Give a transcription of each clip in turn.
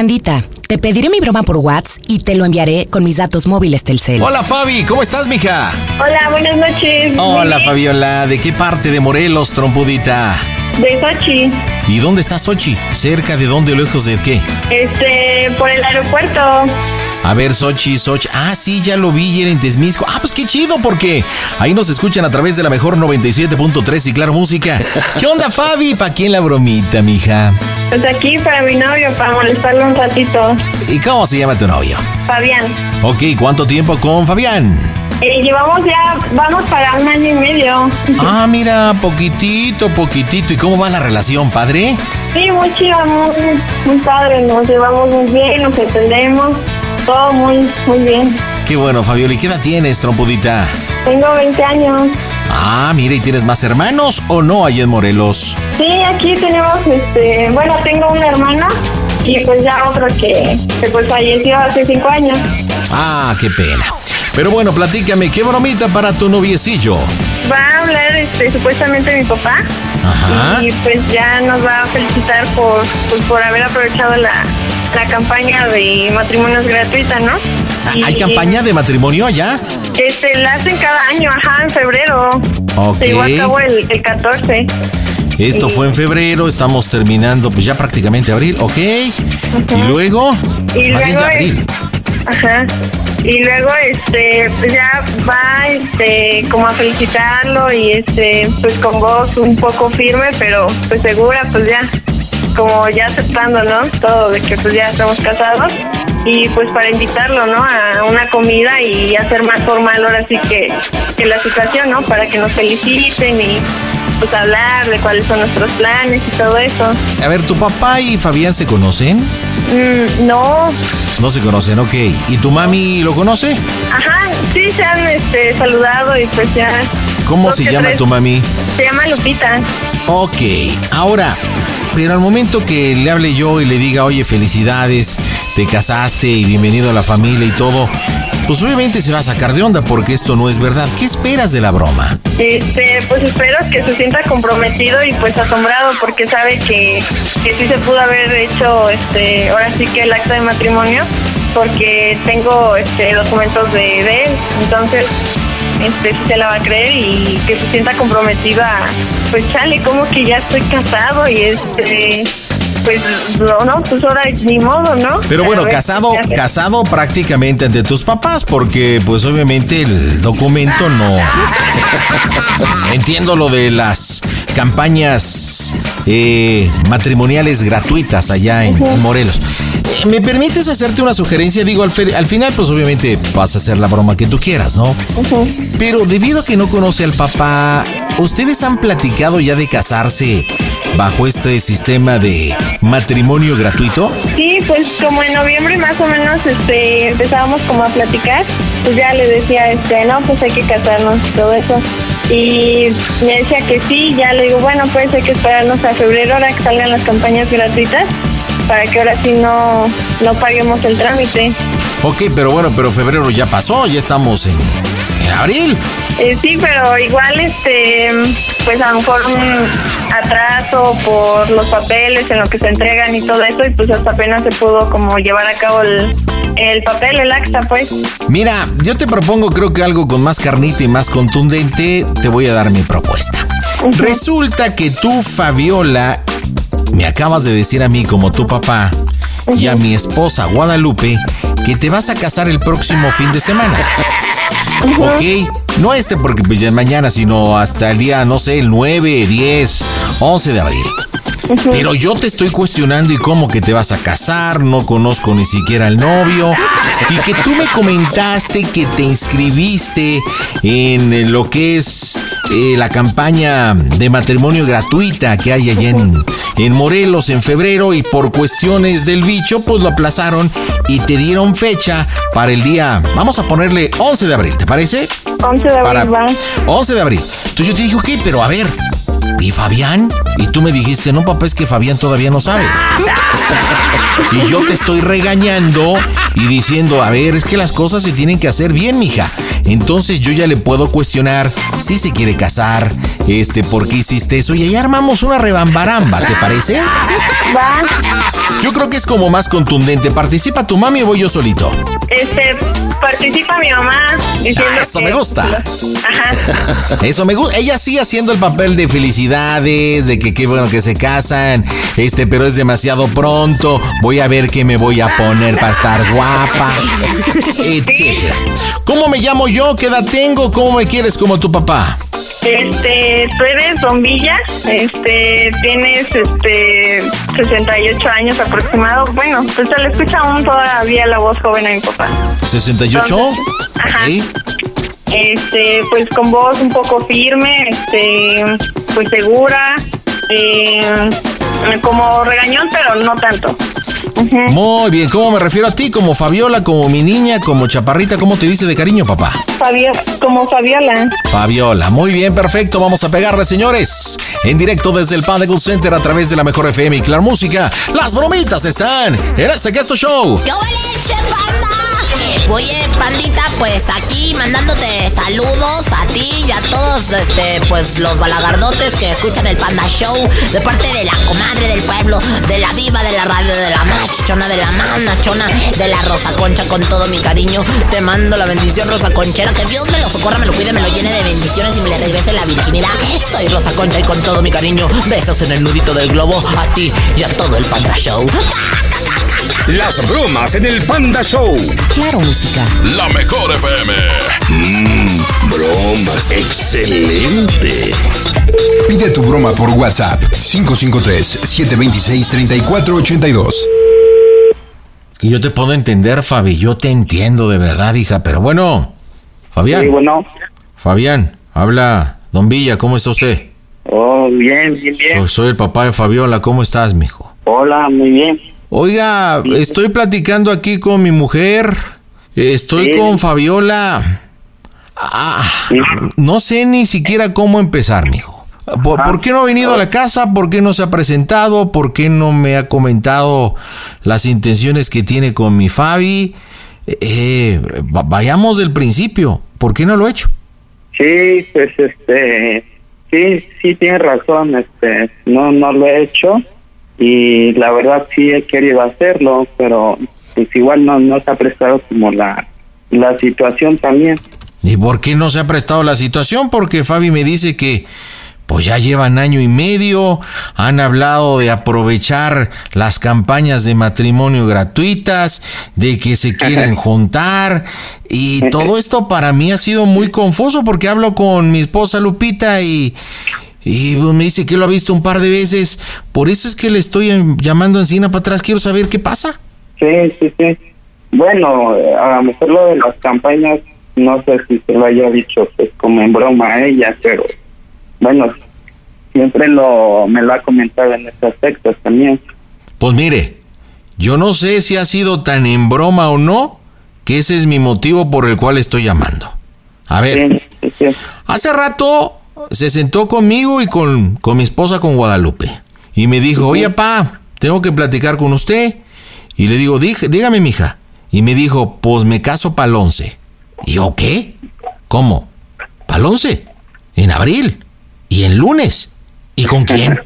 Pandita, te pediré mi broma por WhatsApp y te lo enviaré con mis datos móviles Telcel. Hola Fabi, ¿cómo estás, mija? Hola, buenas noches. Hola Fabiola, ¿de qué parte de Morelos, trompudita? De Sochi. ¿Y dónde está Sochi? ¿Cerca de dónde o lejos de qué? Este, por el aeropuerto. A ver, Sochi, Sochi. Ah, sí, ya lo vi, era en Tesmisco. Ah, pues qué chido, porque ahí nos escuchan a través de la mejor 97.3 y Claro Música. ¿Qué onda, Fabi? ¿Para quién la bromita, mija? Pues aquí para mi novio, para molestarlo un ratito. ¿Y cómo se llama tu novio? Fabián. Ok, ¿cuánto tiempo con Fabián? Eh, llevamos ya, vamos para un año y medio. Ah, mira, poquitito, poquitito. ¿Y cómo va la relación, padre? Sí, muy chido, muy, muy padre. Nos llevamos muy bien, nos entendemos. Todo muy, muy bien. Qué bueno, Fabiola. ¿Y qué edad tienes, trompudita? Tengo 20 años. Ah, mira, ¿y tienes más hermanos o no allá en Morelos? Sí, aquí tenemos, este, bueno, tengo una hermana y pues ya otra que, que pues falleció hace cinco años. Ah, qué pena. Pero bueno, platícame, ¿qué bromita para tu noviecillo? Va a hablar este, supuestamente mi papá Ajá. y pues ya nos va a felicitar por, pues, por haber aprovechado la, la campaña de matrimonios gratuita, ¿no? Ah, ¿Hay campaña de matrimonio allá? Este, la hacen cada año, ajá, en febrero. Ok. Se llevó a cabo el, el 14. Esto fue en febrero, estamos terminando pues ya prácticamente abril, ¿ok? Y luego... Y luego abril. Ajá. Y luego este pues ya va este como a felicitarlo y este pues con voz un poco firme pero pues segura pues ya como ya aceptando, ¿no? Todo de que pues ya estamos casados y pues para invitarlo, ¿no? A una comida y hacer más formal ahora sí que, que la situación, ¿no? Para que nos feliciten y pues hablar de cuáles son nuestros planes y todo eso. A ver, ¿tu papá y Fabián se conocen? Mm, no, No se conocen, ok. ¿Y tu mami lo conoce? Ajá, sí se han este, saludado y pues ya. ¿Cómo se llama tres. tu mami? Se llama Lupita. Ok, ahora, pero al momento que le hable yo y le diga, oye, felicidades, te casaste y bienvenido a la familia y todo, pues obviamente se va a sacar de onda porque esto no es verdad. ¿Qué esperas de la broma? Este, pues espero que se sienta comprometido y pues asombrado porque sabe que, sí se pudo haber hecho este, ahora sí que el acto de matrimonio porque tengo este documentos de, de él. Entonces, este se la va a creer y que se sienta comprometida, pues chale, como que ya estoy casado y este pues no, no, pues ahora ni modo, ¿no? Pero bueno, casado, casado prácticamente ante tus papás, porque pues obviamente el documento no. Entiendo lo de las campañas eh, matrimoniales gratuitas allá en, en Morelos. ¿Me permites hacerte una sugerencia? Digo, al, al final, pues obviamente vas a hacer la broma que tú quieras, ¿no? Pero debido a que no conoce al papá, ¿ustedes han platicado ya de casarse bajo este sistema de matrimonio gratuito? Sí, pues como en noviembre más o menos este empezábamos como a platicar, pues ya le decía, este, no, pues hay que casarnos y todo eso. Y me decía que sí, ya le digo, bueno, pues hay que esperarnos a febrero ahora que salgan las campañas gratuitas para que ahora sí no, no paguemos el trámite. Ok, pero bueno, pero febrero ya pasó, ya estamos en, en abril. Eh, sí, pero igual, este, pues a lo mejor un atraso por los papeles en lo que se entregan y todo eso, y pues hasta apenas se pudo como llevar a cabo el, el papel, el acta, pues. Mira, yo te propongo creo que algo con más carnita y más contundente, te voy a dar mi propuesta. Resulta que tú, Fabiola, me acabas de decir a mí como tu papá y a mi esposa Guadalupe que te vas a casar el próximo fin de semana. Ok, no este porque pues ya es mañana, sino hasta el día, no sé, el 9, 10, 11 de abril. Pero yo te estoy cuestionando y cómo que te vas a casar, no conozco ni siquiera al novio. Y que tú me comentaste que te inscribiste en lo que es eh, la campaña de matrimonio gratuita que hay allá en, en Morelos en febrero y por cuestiones del bicho pues lo aplazaron y te dieron fecha para el día, vamos a ponerle 11 de abril, ¿te parece? 11 de abril Para va. 11 de abril. Entonces yo te dije, ok, pero a ver, ¿y Fabián? Y tú me dijiste, no, papá, es que Fabián todavía no sabe. Y yo te estoy regañando y diciendo, a ver, es que las cosas se tienen que hacer bien, mija. Entonces yo ya le puedo cuestionar si se quiere casar, este, por qué hiciste eso. Y ahí armamos una rebambaramba, ¿te parece? Va. Yo creo que es como más contundente. ¿Participa tu mami o voy yo solito? Este, participa mi mamá diciendo Ah, eso que- me gusta. Ajá. Eso me gusta. Ella sí haciendo el papel de felicidades, de que qué bueno que se casan, este, pero es demasiado pronto. Voy a ver qué me voy a poner para estar guapa, etcétera. ¿Cómo me llamo yo? ¿Qué edad tengo? ¿Cómo me quieres como tu papá? Este, tú eres bombilla, este, tienes este 68 años aproximado. Bueno, pues se le escucha aún todavía la voz joven a mi papá. ¿68? Ajá. Ok. Este, pues con voz un poco firme, este, pues segura, eh, como regañón, pero no tanto. Muy bien. ¿Cómo me refiero a ti? ¿Como Fabiola? ¿Como mi niña? ¿Como chaparrita? ¿Cómo te dice de cariño, papá? Fabio- como Fabiola. Fabiola, muy bien, perfecto. Vamos a pegarle, señores. En directo desde el Panda Gold Center a través de la mejor FM y Clar Música. Las bromitas están en este Gesto Show. ¡Qué! Oye, pandita, pues aquí mandándote saludos a ti y a todos, este, pues los balagardotes que escuchan el Panda Show, de parte de la comadre del pueblo, de la diva de la radio, de la machona, de la manachona, de la Rosa Concha, con todo mi cariño. Te mando la bendición, Rosa Conchera, que Dios me lo socorra, me lo cuide, me lo llene de bendiciones y me le regrese la virginidad. Soy Rosa Concha y con todo mi cariño, besos en el nudito del globo, a ti y a todo el Panda Show. Las bromas en el Panda Show. Claro, música. La mejor FM. Mmm, bromas. Excelente. Pide tu broma por WhatsApp 553-726-3482. Y yo te puedo entender, Fabi. Yo te entiendo de verdad, hija. Pero bueno, Fabián. Sí, bueno. Fabián, habla Don Villa. ¿Cómo está usted? Oh, bien, bien, bien. Soy, soy el papá de Fabiola. ¿Cómo estás, mijo? Hola, muy bien. Oiga, estoy platicando aquí con mi mujer. Estoy Sí. con Fabiola. Ah, no sé ni siquiera cómo empezar, mijo. ¿Por, por qué no ha venido a la casa? ¿Por qué no se ha presentado? ¿Por qué no me ha comentado las intenciones que tiene con mi Fabi? Eh, va- vayamos del principio. ¿Por qué no lo ha hecho? Sí, pues este, sí, sí tienes razón, este, no, no lo he hecho y la verdad sí he querido hacerlo, pero pues igual no, no se ha prestado como la, la situación también. ¿Y por qué no se ha prestado la situación? Porque Fabi me dice que pues ya llevan año y medio, han hablado de aprovechar las campañas de matrimonio gratuitas, de que se quieren juntar y todo esto para mí ha sido muy confuso porque hablo con mi esposa Lupita y, y pues, me dice que lo ha visto un par de veces, por eso es que le estoy llamando encima para atrás, quiero saber qué pasa. Sí, sí, sí. Bueno, a lo mejor lo de las campañas, no sé si se lo haya dicho pues como en broma a ella, pero bueno, siempre lo me lo ha comentado en este aspecto también. Pues mire, yo no sé si ha sido tan en broma o no, que ese es mi motivo por el cual estoy llamando. A ver, hace rato se sentó conmigo y con, con mi esposa con Guadalupe y me dijo, oye pa, tengo que platicar con usted. Y le digo, dígame mija. Y me dijo, pues me caso para el 11. Y yo, ¿qué? ¿Cómo? ¿Para el 11? En abril. ¿Y en lunes? ¿Y con quién?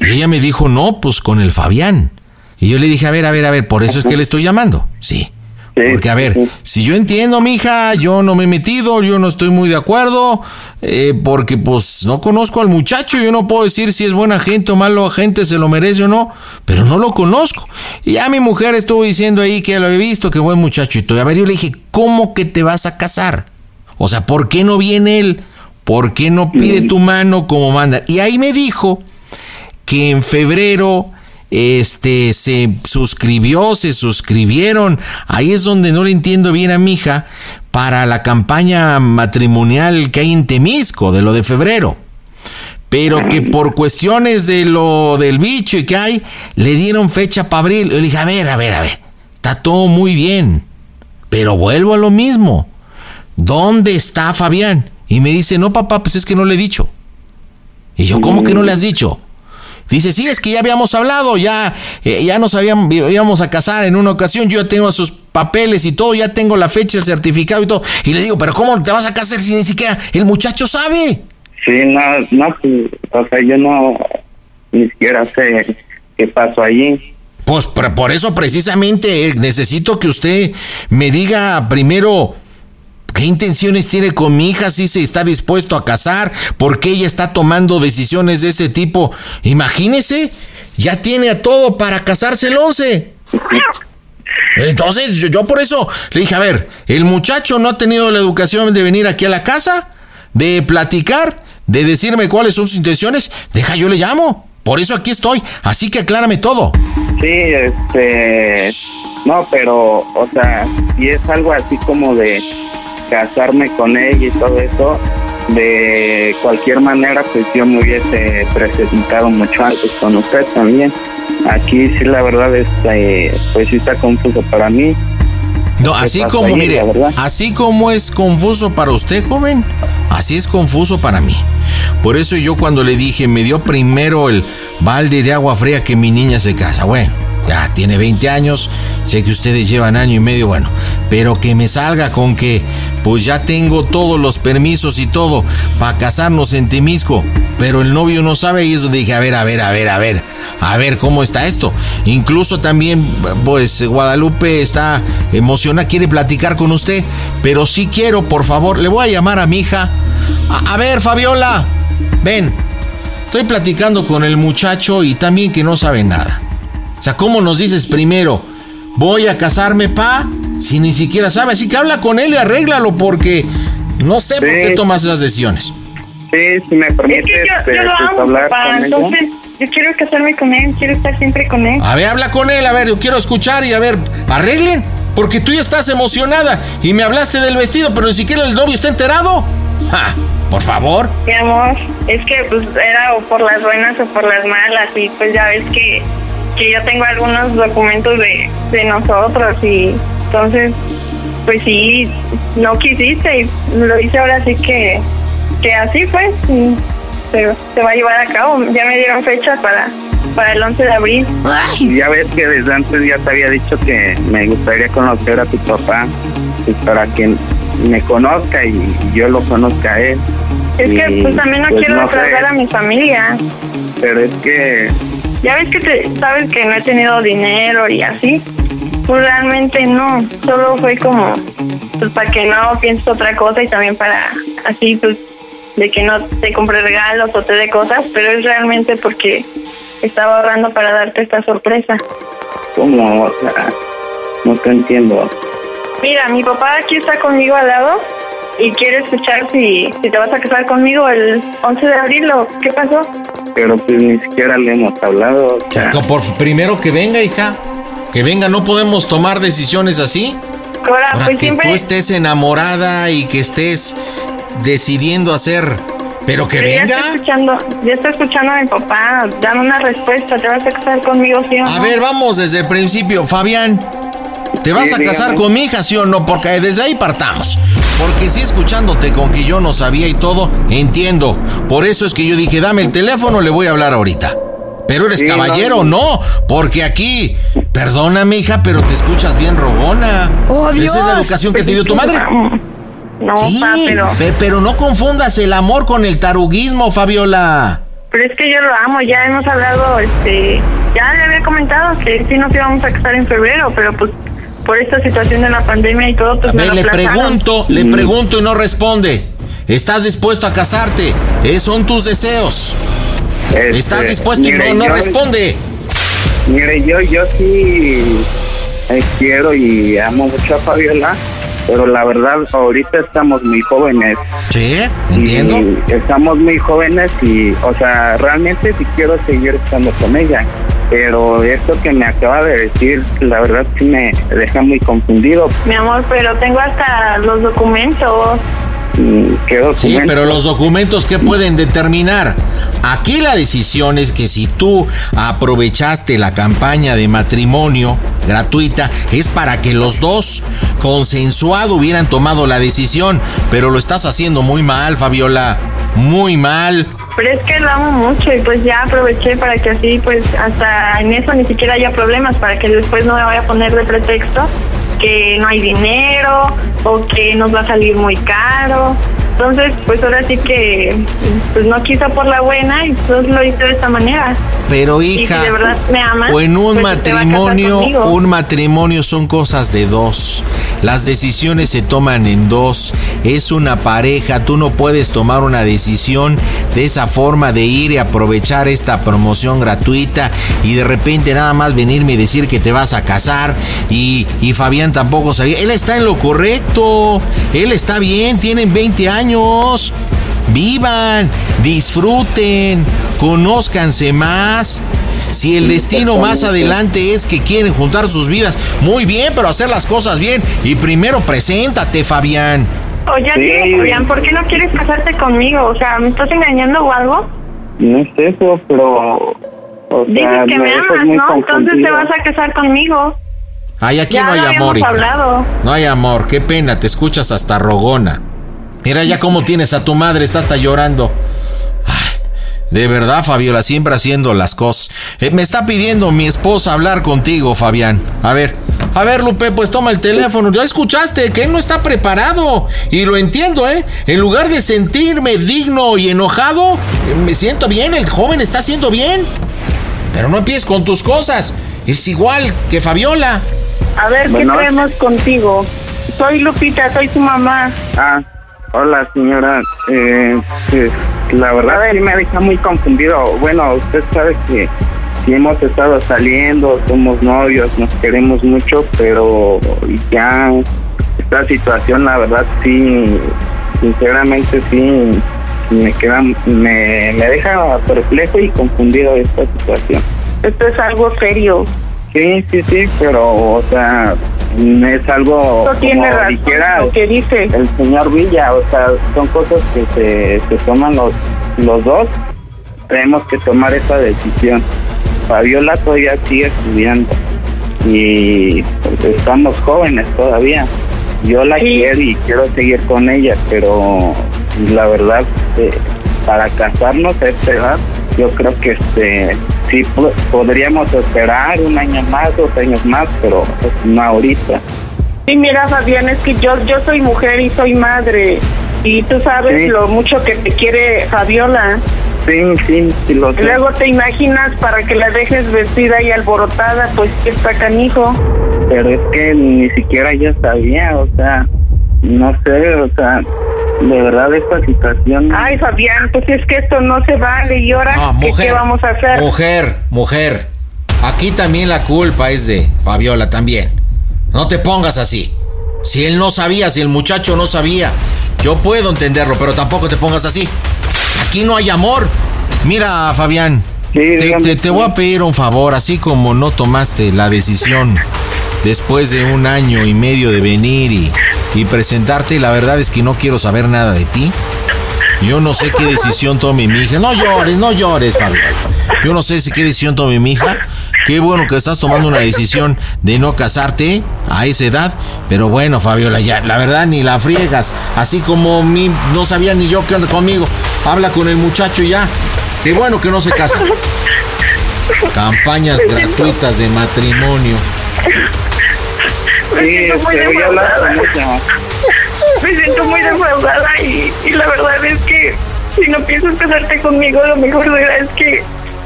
Y ella me dijo, no, pues con el Fabián. Y yo le dije, a ver, a ver, a ver, por eso es que le estoy llamando. Sí. Porque, a ver, si yo entiendo, mija, yo no me he metido, yo no estoy muy de acuerdo, eh, porque pues no conozco al muchacho, yo no puedo decir si es buena gente o malo gente, se lo merece o no, pero no lo conozco. Y ya mi mujer estuvo diciendo ahí que ya lo había visto, que buen muchacho y todo. A ver, yo le dije, ¿cómo que te vas a casar? O sea, ¿por qué no viene él? ¿Por qué no pide tu mano como manda? Y ahí me dijo que en febrero este se suscribió, se suscribieron. Ahí es donde no le entiendo bien a mi hija para la campaña matrimonial que hay en Temisco de lo de febrero. Pero que por cuestiones de lo del bicho y que hay, le dieron fecha para abril. Yo le dije, a ver, a ver, a ver, está todo muy bien. Pero vuelvo a lo mismo. ¿Dónde está Fabián? Y me dice, no, papá, pues es que no le he dicho. Y yo, ¿cómo que no le has dicho? Dice, sí, es que ya habíamos hablado, ya, eh, ya nos habíamos, íbamos a casar en una ocasión, yo ya tengo sus papeles y todo, ya tengo la fecha, el certificado y todo. Y le digo, pero ¿cómo te vas a casar si ni siquiera el muchacho sabe? Sí, no, no, pues, o sea, yo no, ni siquiera sé qué pasó allí. Pues por eso precisamente eh, necesito que usted me diga primero ¿Qué intenciones tiene con mi hija si se está dispuesto a casar? ¿Por qué ella está tomando decisiones de ese tipo? Imagínese, ya tiene a todo para casarse el 11. Entonces, yo, por eso le dije, a ver, el muchacho no ha tenido la educación de venir aquí a la casa, de platicar, de decirme cuáles son sus intenciones. Deja, yo le llamo. Por eso aquí estoy. Así que aclárame todo. Sí, este... No, pero, o sea, si es algo así como de casarme con ella y todo eso, de cualquier manera, pues yo me hubiese presentado mucho antes con usted también. Aquí sí, la verdad, este, pues sí está confuso para mí. No, así como, mire, así como es confuso para usted, joven, así es confuso para mí. Por eso yo cuando le dije, me dio primero el balde de agua fría que mi niña se casa. Bueno, ya tiene 20 años, sé que ustedes llevan año y medio, bueno, pero que me salga con que pues ya tengo todos los permisos y todo para casarnos en Temisco, pero el novio no sabe y eso dije, a ver, a ver, a ver, a ver, a ver cómo está esto. Incluso también, pues Guadalupe está emocionada, quiere platicar con usted, pero sí quiero, por favor, le voy a llamar a mi hija. a, a ver, Fabiola, ven, estoy platicando con el muchacho y también que no sabe nada. O sea, ¿cómo nos dices primero? Voy a casarme, pa, si ni siquiera sabe. Así que habla con él y arréglalo porque no sé por qué tomas esas decisiones. Sí, si me permite yo, yo, lo pues, amo, hablar con entonces yo quiero casarme con él, quiero estar siempre con él. A ver, habla con él, a ver, yo quiero escuchar y a ver, arreglen, porque tú ya estás emocionada y me hablaste del vestido, pero ni siquiera el novio está enterado. ¡Ja! Por favor. Mi amor, es que pues era o por las buenas o por las malas y pues ya ves que que yo tengo algunos documentos de, de nosotros y entonces pues sí no quisiste y lo hice ahora sí que que así pues se, se va a llevar a cabo. Ya me dieron fecha para para el 11 de abril. Ya ves que desde antes ya te había dicho que me gustaría conocer a tu papá pues, para que me conozca y yo lo conozca a él. Es que pues también no pues, quiero no a mi familia. Pero es que ya ves que te, sabes que no he tenido dinero y así. Pues realmente no, solo fue como, pues para que no pienses otra cosa y también para así, pues de que no te compre regalos o te dé cosas, pero es realmente porque estaba ahorrando para darte esta sorpresa. ¿Cómo? O sea, no te entiendo. Mira, mi papá aquí está conmigo al lado y quiere escuchar si, si te vas a casar conmigo el 11 de abril o qué pasó. Pero pues ni siquiera le hemos hablado. o sea, Co- Por, primero que venga, hija. Que venga, no podemos tomar decisiones así. Ahora, Ahora pues que siempre... tú estés enamorada y que estés decidiendo hacer. Pero que pero ya venga. está escuchando, ya está escuchando a mi papá, dame una respuesta, ¿te vas a casar conmigo sí o A no? ver, vamos desde el principio. Fabián, ¿te vas Sí, a casar dígame. con mi hija, sí o no? Porque desde ahí partamos. Porque si escuchándote con que yo no sabía y todo, entiendo. Por eso es que yo dije, dame el teléfono, le voy a hablar ahorita. Pero eres Sí, caballero, no. no, porque aquí, perdóname hija, pero te escuchas bien rogona. ¡Oh, Esa es la Dios! educación que te dio tu madre. No, Sí, pa, pero, pe- pero no confundas el amor con el taruguismo, Fabiola. pero es que yo lo amo, ya hemos hablado, este, ya le había comentado que sí nos íbamos a casar en febrero, pero pues por esta situación de la pandemia y todo, pues A me ver, lo le aplazaron. pregunto, le pregunto y no responde. ¿Estás dispuesto a casarte? Eh, son tus deseos. este, ¿Estás dispuesto y no, no yo- responde? Mire, yo, yo sí eh, quiero y amo mucho a Fabiola, pero la verdad, ahorita estamos muy jóvenes. Sí, Y entiendo. estamos muy jóvenes y, o sea, realmente sí quiero seguir estando con ella. Pero esto que me acaba de decir, la verdad sí me deja muy confundido. Mi amor, pero tengo hasta los documentos. Mm, ¿Qué Sí, documento? pero los documentos que pueden determinar. Aquí la decisión es que si tú aprovechaste la campaña de matrimonio gratuita, es para que los dos consensuado hubieran tomado la decisión. Pero lo estás haciendo muy mal, Fabiola. Muy mal. Pero es que lo amo mucho y pues ya aproveché para que así, pues hasta en eso ni siquiera haya problemas, para que después no me vaya a poner de pretexto que no hay dinero o que nos va a salir muy caro. Entonces, pues ahora sí que pues no quiso por la buena y pues lo hice de esta manera. Pero Y si hija, de verdad me amas, o en un pues, matrimonio, un matrimonio son cosas de dos. Las decisiones se toman en dos. Es una pareja, tú no puedes tomar una decisión de esa forma de ir y aprovechar esta promoción gratuita y de repente nada más venirme y decir que te vas a casar y, y Fabián tampoco sabía. Él está en lo correcto, él está bien, tienen 20 años. Vivan, disfruten, conózcanse más. Si el destino más adelante es que quieren juntar sus vidas, muy bien, pero hacer las cosas bien. Y primero preséntate, Fabián. Oye, Sí. dime, Julián, ¿por qué no quieres casarte conmigo? O sea, ¿me estás engañando o algo? No es eso, pero... O Dices sea, que me amas, ¿no? Entonces te vas a casar conmigo. Ay, aquí Ya no hay amor, hablado. No hay amor, qué pena, te escuchas hasta rogona. Mira ya cómo tienes a tu madre, está hasta llorando. Ay, de verdad, Fabiola, siempre haciendo las cosas. Eh, me está pidiendo mi esposa hablar contigo, Fabián. A ver, a ver, Lupe, pues toma el teléfono. Ya escuchaste que él no está preparado. Y lo entiendo, ¿eh? En lugar de sentirme digno y enojado, eh, me siento bien, el joven está haciendo bien. Pero no empieces con tus cosas. Es igual que Fabiola. A ver, Bueno. ¿qué traemos contigo? Soy Lupita, soy tu mamá. Ah, hola señora. Eh, pues, la verdad sí me deja muy confundido. Bueno, usted sabe que sí hemos estado saliendo, somos novios, nos queremos mucho, pero ya esta situación, la verdad sí, sinceramente sí, me queda, me, me deja perplejo y confundido esta situación. Esto es algo serio. Sí, sí, sí, pero, o sea, es algo No tiene como razón dijera lo que dice. el señor Villa, o sea, son cosas que se, se toman los, los dos, tenemos que tomar esa decisión. Fabiola todavía sigue estudiando y pues, estamos jóvenes todavía. Yo la Sí. quiero y quiero seguir con ella, pero la verdad, eh, para casarnos a esta edad, yo creo que este sí po- podríamos esperar un año más, dos años más, pero pues, no ahorita. Sí, mira, Fabián, es que yo, yo soy mujer y soy madre. Y tú sabes Sí. lo mucho que te quiere Fabiola. Sí, sí, sí lo sé. luego te imaginas para que la dejes vestida y alborotada, pues que está canijo. pero es que ni siquiera yo sabía, o sea, no sé, o sea, de verdad esta situación... Ay, Fabián, pues es que esto no se vale. ¿Y ahora Ah, ¿qué- mujer. qué vamos a hacer? Mujer, mujer. Aquí también la culpa es de Fabiola también. No te pongas así. Si él no sabía, si el muchacho no sabía, yo puedo entenderlo, pero tampoco te pongas así. Aquí no hay amor. Mira, Fabián, te, dígame. te- te voy a pedir un favor, así como no tomaste la decisión después de un año y medio de venir y, y presentarte, la verdad es que no quiero saber nada de ti. Yo no sé qué decisión tome mi hija. No llores, no llores, Fabiola. Yo no sé si qué decisión tome mi hija. Qué bueno que estás tomando una decisión de no casarte a esa edad. Pero bueno, Fabiola, ya, la verdad ni la friegas. Así como mi, no sabía ni yo qué onda conmigo. Habla con el muchacho y ya. Qué bueno que no se casa. Campañas gratuitas de matrimonio. Me siento muy este, defraudada. Me siento muy defraudada y, y la verdad es que si no piensas casarte conmigo, lo mejor será es que,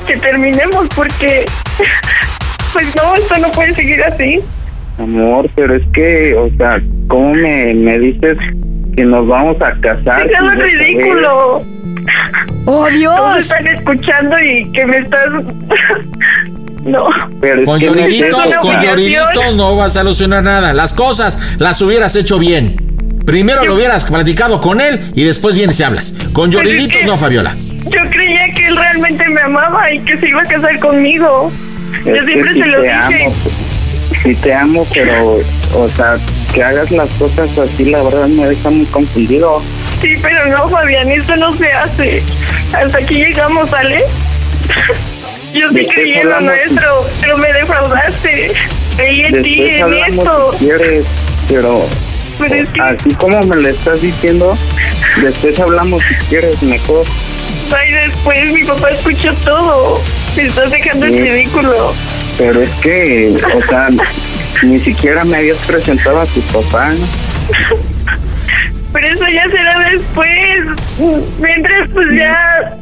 que terminemos porque pues no, esto no puede seguir así. Amor, pero es que, o sea, ¿cómo me, me dices que nos vamos a casar? Es yo ridículo. ¡Oh, Todos Dios! están escuchando y que me estás... no. Pero es Con que no es lloriditos, eso, con lloriditos no vas a solucionar nada. Las cosas las hubieras hecho bien. Primero lo hubieras platicado con él y después vienes y hablas. Con Pues es lloriditos que- no, Fabiola. Yo creía que él realmente me amaba y que se iba a casar conmigo. Yo siempre sí se lo te dije. amo, sí te amo, pero, o sea, que hagas las cosas así, la verdad me deja muy confundido. Sí, pero no, Fabián, esto no se hace. Hasta aquí llegamos, ¿vale? Yo sí creí en lo nuestro, pero me defraudaste. Creí en ti, en esto. si quieres, pero es que, así como me lo estás diciendo, después hablamos si quieres mejor. ay, después mi papá escuchó todo. Me estás dejando Sí. ridículo. Pero es que, o sea, ni siquiera me habías presentado a tu papá, ¿no? Pero eso ya será después. Mientras, pues ya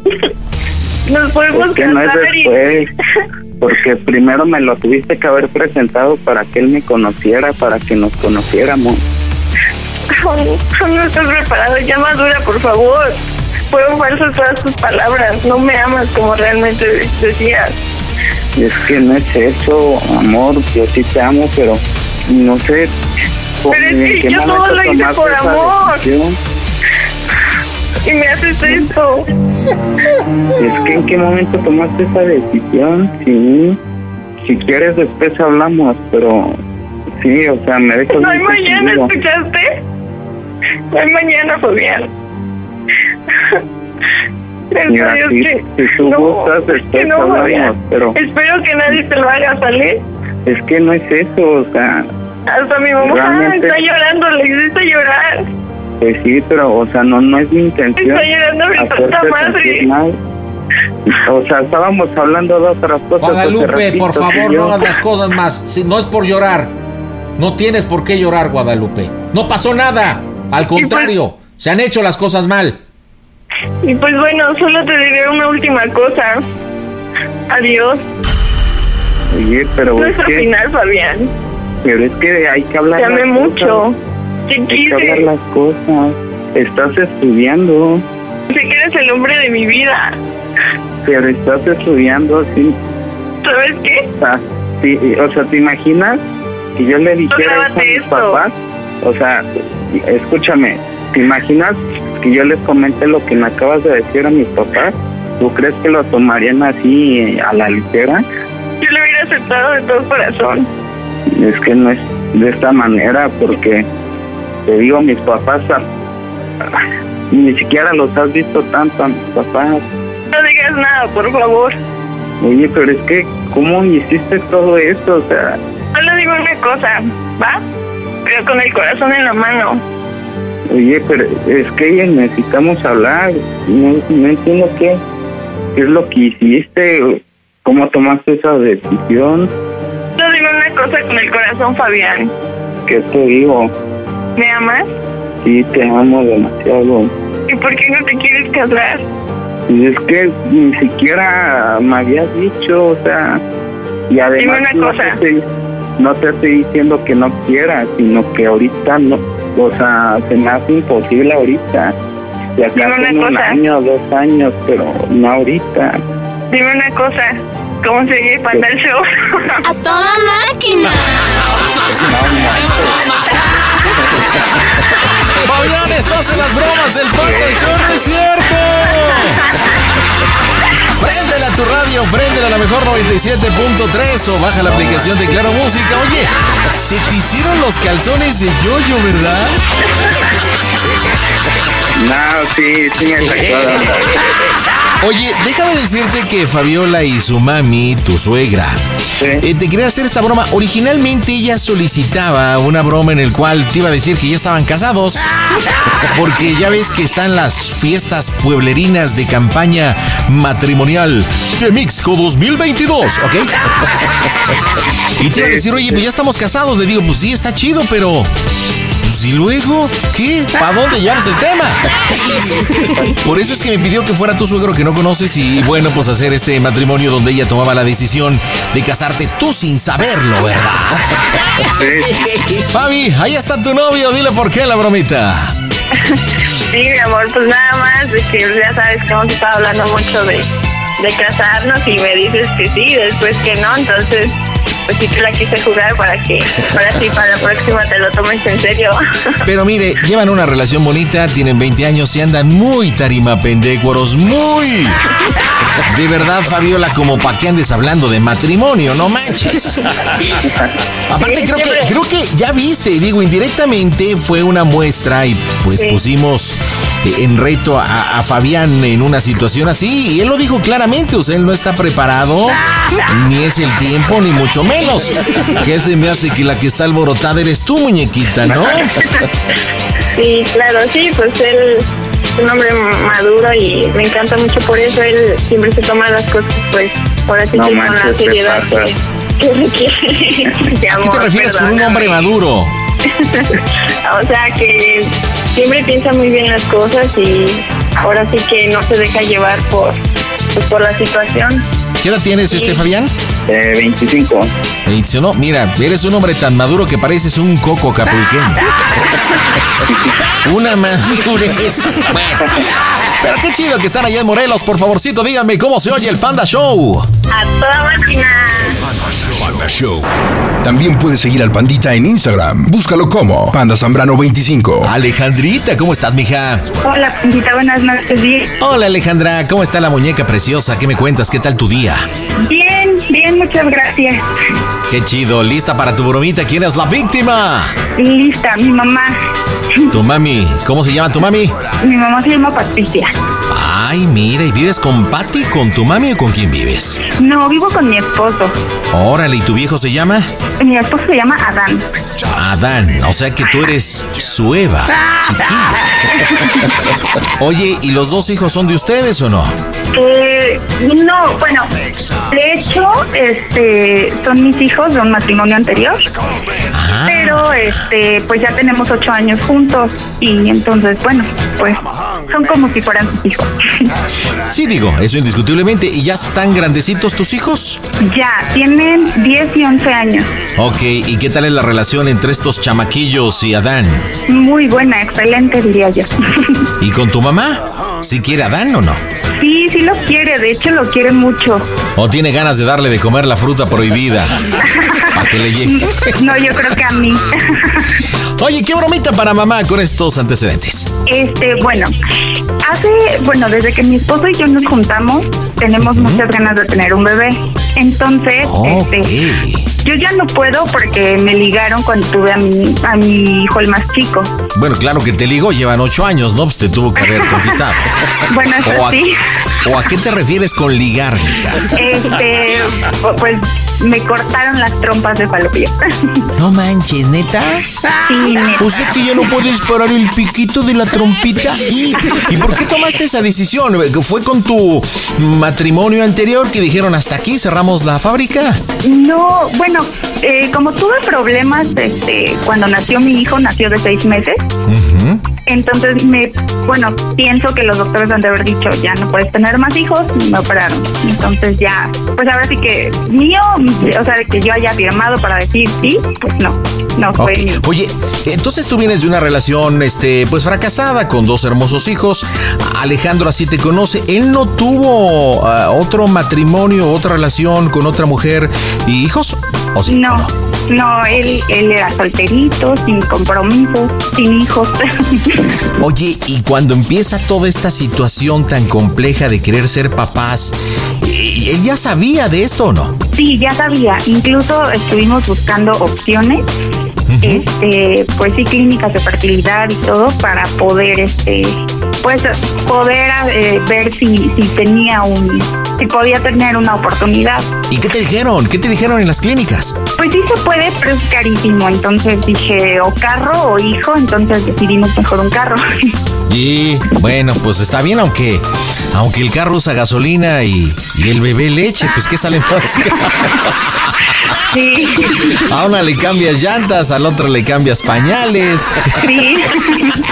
nos podemos Es que no es después, porque primero me lo tuviste que haber presentado para que él me conociera, para que nos conociéramos. No estás preparado, ya madura, por favor. Fueron falsas todas tus palabras. No me amas como realmente decías. Es que no es eso, amor, yo sí te amo, pero no sé. Pero es que qué yo todo lo hice por amor. decisión. Y me haces esto. Es que en qué momento tomaste esa decisión, sí. Si quieres después hablamos, pero sí, o sea, me dejas No hay mañana. ¿escuchaste? No hay mañana, Fabián. Mira, Dios si, que... si tú no, gustas, después no, hablamos, pero Espero que nadie te lo haga, ¿sale? es que no es eso, o sea, Hasta mi mamá Realmente- está llorando, le hiciste llorar. Pues sí, pero, o sea, no, no es mi intención. Está llorando mi santa madre. O sea, estábamos hablando de otras cosas. Guadalupe, por favor, yo. no hagas las cosas más. Si no es por llorar. No tienes por qué llorar, Guadalupe. No pasó nada. Al contrario, se han hecho las cosas mal. Y pues bueno, solo te diré una última cosa. Adiós. Oye, pero No es que, final, Fabián. pero es que hay que hablar Te amé mucho. cosas. Hay que hablar las cosas. Estás estudiando, Sé que eres el hombre de mi vida. pero estás estudiando, sí. ¿Sabes qué? O sea, sí, o sea, ¿te imaginas que yo le dijera eso a mis esto. papás? O sea, escúchame, ¿te imaginas que yo les comente lo que me acabas de decir a mis papás? ¿Tú crees que lo tomarían así eh, a la ligera? Yo lo hubiera aceptado de todo corazón. Es que no es de esta manera, porque te digo, mis papás ni siquiera los has visto tanto a mis papás. No digas nada, por favor. Oye, pero es que, ¿cómo hiciste todo esto? O sea, Solo digo una cosa, ¿va? Pero con el corazón en la mano. oye, pero es que necesitamos hablar. No, no entiendo qué, qué es lo que hiciste, cómo tomaste esa decisión. Solo digo una cosa con el corazón, Fabián. ¿Qué te digo? ¿Me amas? Sí, te amo demasiado. ¿Y por qué no te quieres casar? Y es que ni siquiera me habías dicho, o sea, y además una no, cosa. Te estoy, no te estoy diciendo que no quieras, sino que ahorita no, o sea, se me hace imposible ahorita. Ya Dime una hace un cosa. año, dos años, pero no ahorita. Dime una cosa, ¿cómo se oye Panda el Show? ¡A toda máquina! Fabián, estás en las bromas del Panda Show, no es cierto. Préndela a tu radio, préndela a la mejor 97.3 o baja la aplicación de Claro Música. Oye, se te hicieron los calzones de yoyo, ¿verdad? No, sí, sí me sacó. Oye, déjame decirte que Fabiola y su mami, tu suegra, eh, te quería hacer esta broma. Originalmente ella solicitaba una broma en el cual te iba a decir que ya estaban casados. Porque ya ves que están las fiestas pueblerinas de campaña matrimonial de Mixco 2022, ¿ok? Y te iba a decir, oye, pues ya estamos casados. Le digo, pues sí, está chido, pero... Y luego, ¿qué? ¿Para dónde llevas el tema? Por eso es que me pidió que fuera tu suegro que no conoces y bueno, pues hacer este matrimonio donde ella tomaba la decisión de casarte tú sin saberlo, ¿verdad? Fabi, ahí está tu novio, dile por qué la bromita. Sí, mi amor, pues nada más, de que ya sabes que hemos estado hablando mucho de, de casarnos y me dices que sí, después que no, entonces pues sí te la quise jugar para que ahora sí para la próxima te lo tomes en serio. Pero mire, llevan una relación bonita, tienen 20 años y andan muy tarima pendécuaros, muy. De verdad, Fabiola, como pa' que andes hablando de matrimonio, no manches. Aparte, creo que, creo que ya viste, digo, indirectamente fue una muestra y pues Sí. pusimos eh, en reto a, a Fabián en una situación así y él lo dijo claramente, o sea, él no está preparado, ni es el tiempo, ni mucho menos. Que se me hace que la que está alborotada eres tú, muñequita, ¿no? Sí, claro, sí, pues él es un hombre maduro y me encanta mucho por eso, él siempre se toma las cosas pues ahora sí No que con la manches, ¿qué seriedad que, que requiere. Mi ¿A qué te refieres con un hombre maduro? o sea que siempre piensa muy bien las cosas y ahora sí que no se deja llevar por pues, por la situación. ¿Qué edad tienes, este Fabián? Eh, 25. Me dice, no, mira, eres un hombre tan maduro que pareces un coco capulqueño. Una madurez. Bueno, pero qué chido que están allá en Morelos. Por favorcito, díganme cómo se oye el Panda Show. A toda máquina. Panda Show. También puedes seguir al Pandita en Instagram. Búscalo como Panda Zambrano 25. Alejandrita, ¿cómo estás, mija? Hola, Pandita, buenas noches. Hola, Alejandra, ¿cómo está la muñeca preciosa? ¿Qué me cuentas? ¿Qué tal tu día? bien, muchas gracias. Qué chido, lista para tu bromita. ¿Quién es la víctima? Lista, mi mamá. Tu mami. ¿Cómo se llama tu mami? Mi mamá se llama Patricia. Ay, mira, ¿y vives con Patty, con tu mami o con quién vives? No, vivo con mi esposo. Órale, ¿y tu viejo se llama? Mi esposo se llama Adán. Adán, o sea que tú eres su Eva, chiquilla. Oye, ¿y los dos hijos son de ustedes o no? Eh, no, bueno, de hecho, este, son mis hijos de un matrimonio anterior. Pero, este, pues ya tenemos ocho años juntos y entonces, bueno, pues son como si fueran sus hijos. Sí, digo, eso indiscutiblemente. ¿Y ya están grandecitos tus hijos? ya, tienen 10 y 11 años. Ok, ¿y qué tal es la relación entre estos chamaquillos y Adán? Muy buena, excelente, diría yo. ¿Y con tu mamá? ¿Sí quiere Adán o no? sí, sí lo quiere, de hecho lo quiere mucho. ¿O tiene ganas de darle de comer la fruta prohibida? Le llegue. No, yo creo que a mí. Oye, ¿qué bromita para mamá con estos antecedentes? Este, bueno, hace, bueno, desde que mi esposo y yo nos juntamos, tenemos muchas ganas de tener un bebé. Entonces, este, yo ya no puedo porque me ligaron cuando tuve a mi, a mi hijo el más chico. Bueno, claro que te ligó, llevan ocho años, ¿no? Pues te tuvo que haber conquistado. Bueno, eso ¿O a, sí. ¿O a qué te refieres con ligar? Este, pues me cortaron las trompas de falopio. No manches, ¿neta? Sí, neta. O sea que ya no puedes parar el piquito de la trompita. ¿Y por qué tomaste esa decisión? ¿Fue con tu matrimonio anterior que dijeron hasta aquí cerramos la fábrica? No, bueno, eh, como tuve problemas este, cuando nació mi hijo, nació de seis meses. Entonces, me, bueno, pienso que los doctores han de haber dicho, ya no puedes tener más hijos, y me operaron. Entonces ya, pues ahora sí que mío, o sea, de que yo haya firmado para decir sí, pues no, no fue mío. Oye, entonces tú vienes de una relación, este, pues fracasada con dos hermosos hijos. Alejandro así te conoce. Él no tuvo ah, otro matrimonio, otra relación con otra mujer y hijos. ¿O sí? No, no, él, él era solterito, sin compromisos, sin hijos. Oye, y cuando empieza toda esta situación tan compleja de querer ser papás, ¿y- ¿él ya sabía de esto o no? Sí, ya sabía. Incluso estuvimos buscando opciones, este, pues sí, clínicas de fertilidad y todo para poder, este, pues poder eh, ver si, si tenía un, si podía tener una oportunidad. ¿Y qué te dijeron? ¿Qué te dijeron en las clínicas? Pues sí se puede, pero es carísimo. Entonces dije o carro o hijo, entonces decidimos mejor un carro. Y bueno, pues está bien, aunque aunque el carro usa gasolina y, y el bebé leche, pues que sale más? Sí. A una le cambias llantas, al otro le cambias pañales. Sí.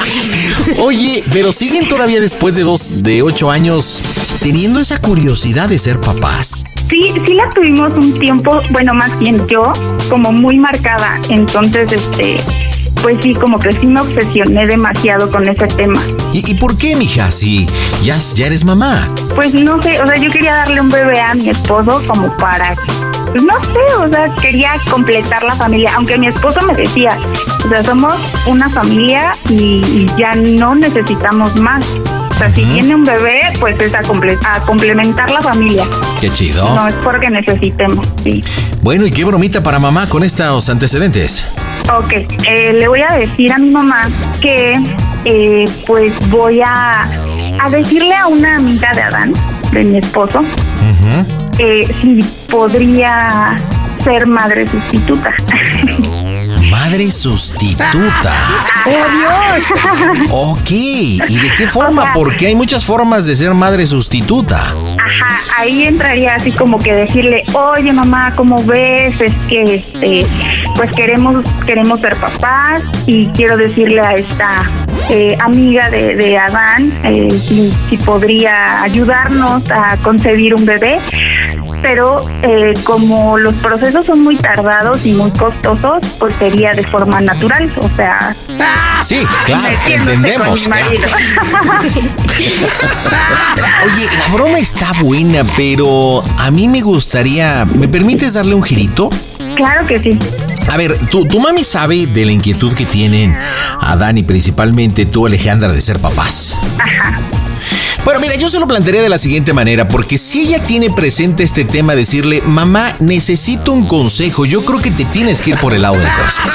Oye, pero siguen todavía después de dos, de ocho años teniendo esa curiosidad de ser papás. Sí, sí la tuvimos un tiempo, bueno, más bien yo, como muy marcada. Entonces, este, pues sí, como que sí me obsesioné demasiado con ese tema. ¿Y, y por qué, mija? Si ya, ya eres mamá. Pues no sé, o sea, yo quería darle un bebé a mi esposo como para, pues no sé, o sea, quería completar la familia, aunque mi esposo me decía, o sea, somos una familia y, y ya no necesitamos más. O sea, si viene un bebé, pues es a, comple- a complementar la familia. Qué chido. No es porque necesitemos, sí. Bueno, ¿y qué bromita para mamá con estos antecedentes? Ok, eh, le voy a decir a mi mamá que eh, pues voy a, a decirle a una amiga de Adán, de mi esposo, eh, si podría ser madre sustituta. Madre sustituta. ¡Oh, Dios! Ok, ¿y de qué forma? Porque hay muchas formas de ser madre sustituta. Ajá, ahí entraría así como que decirle, oye mamá, ¿cómo ves? Es que este, pues queremos, queremos ser papás y quiero decirle a esta eh, amiga de, de Adán eh, si, si podría ayudarnos a concebir un bebé. Pero eh, como los procesos son muy tardados y muy costosos, pues sería de forma natural, o sea... Sí, claro, entendemos. Oye, la broma está buena, pero a mí me gustaría. ¿Me permites darle un girito? Claro que sí. A ver, tu, tu mami sabe de la inquietud que tienen Adán y principalmente tú, Alejandra, de ser papás. Ajá. Bueno, mira, yo se lo plantearía de la siguiente manera, porque si ella tiene presente este tema, decirle, mamá, necesito un consejo, yo creo que te tienes que ir por el lado del consejo.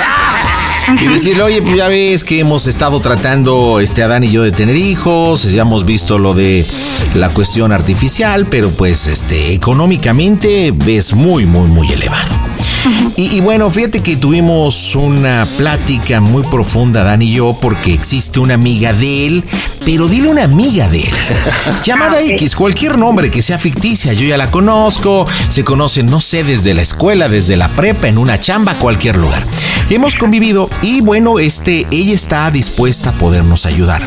Y decirle, oye, pues ya ves que hemos estado tratando, este Adán y yo, de tener hijos, ya hemos visto lo de la cuestión artificial, pero pues, este, económicamente es muy, muy, muy elevado. Y, y bueno, fíjate que tuvimos una plática muy profunda, Dan y yo, porque existe una amiga de él, pero dile una amiga de él. Llamada X, cualquier nombre que sea ficticia, yo ya la conozco, se conocen, no sé, desde la escuela, desde la prepa, en una chamba, cualquier lugar. Hemos convivido y bueno, este, ella está dispuesta a podernos ayudar.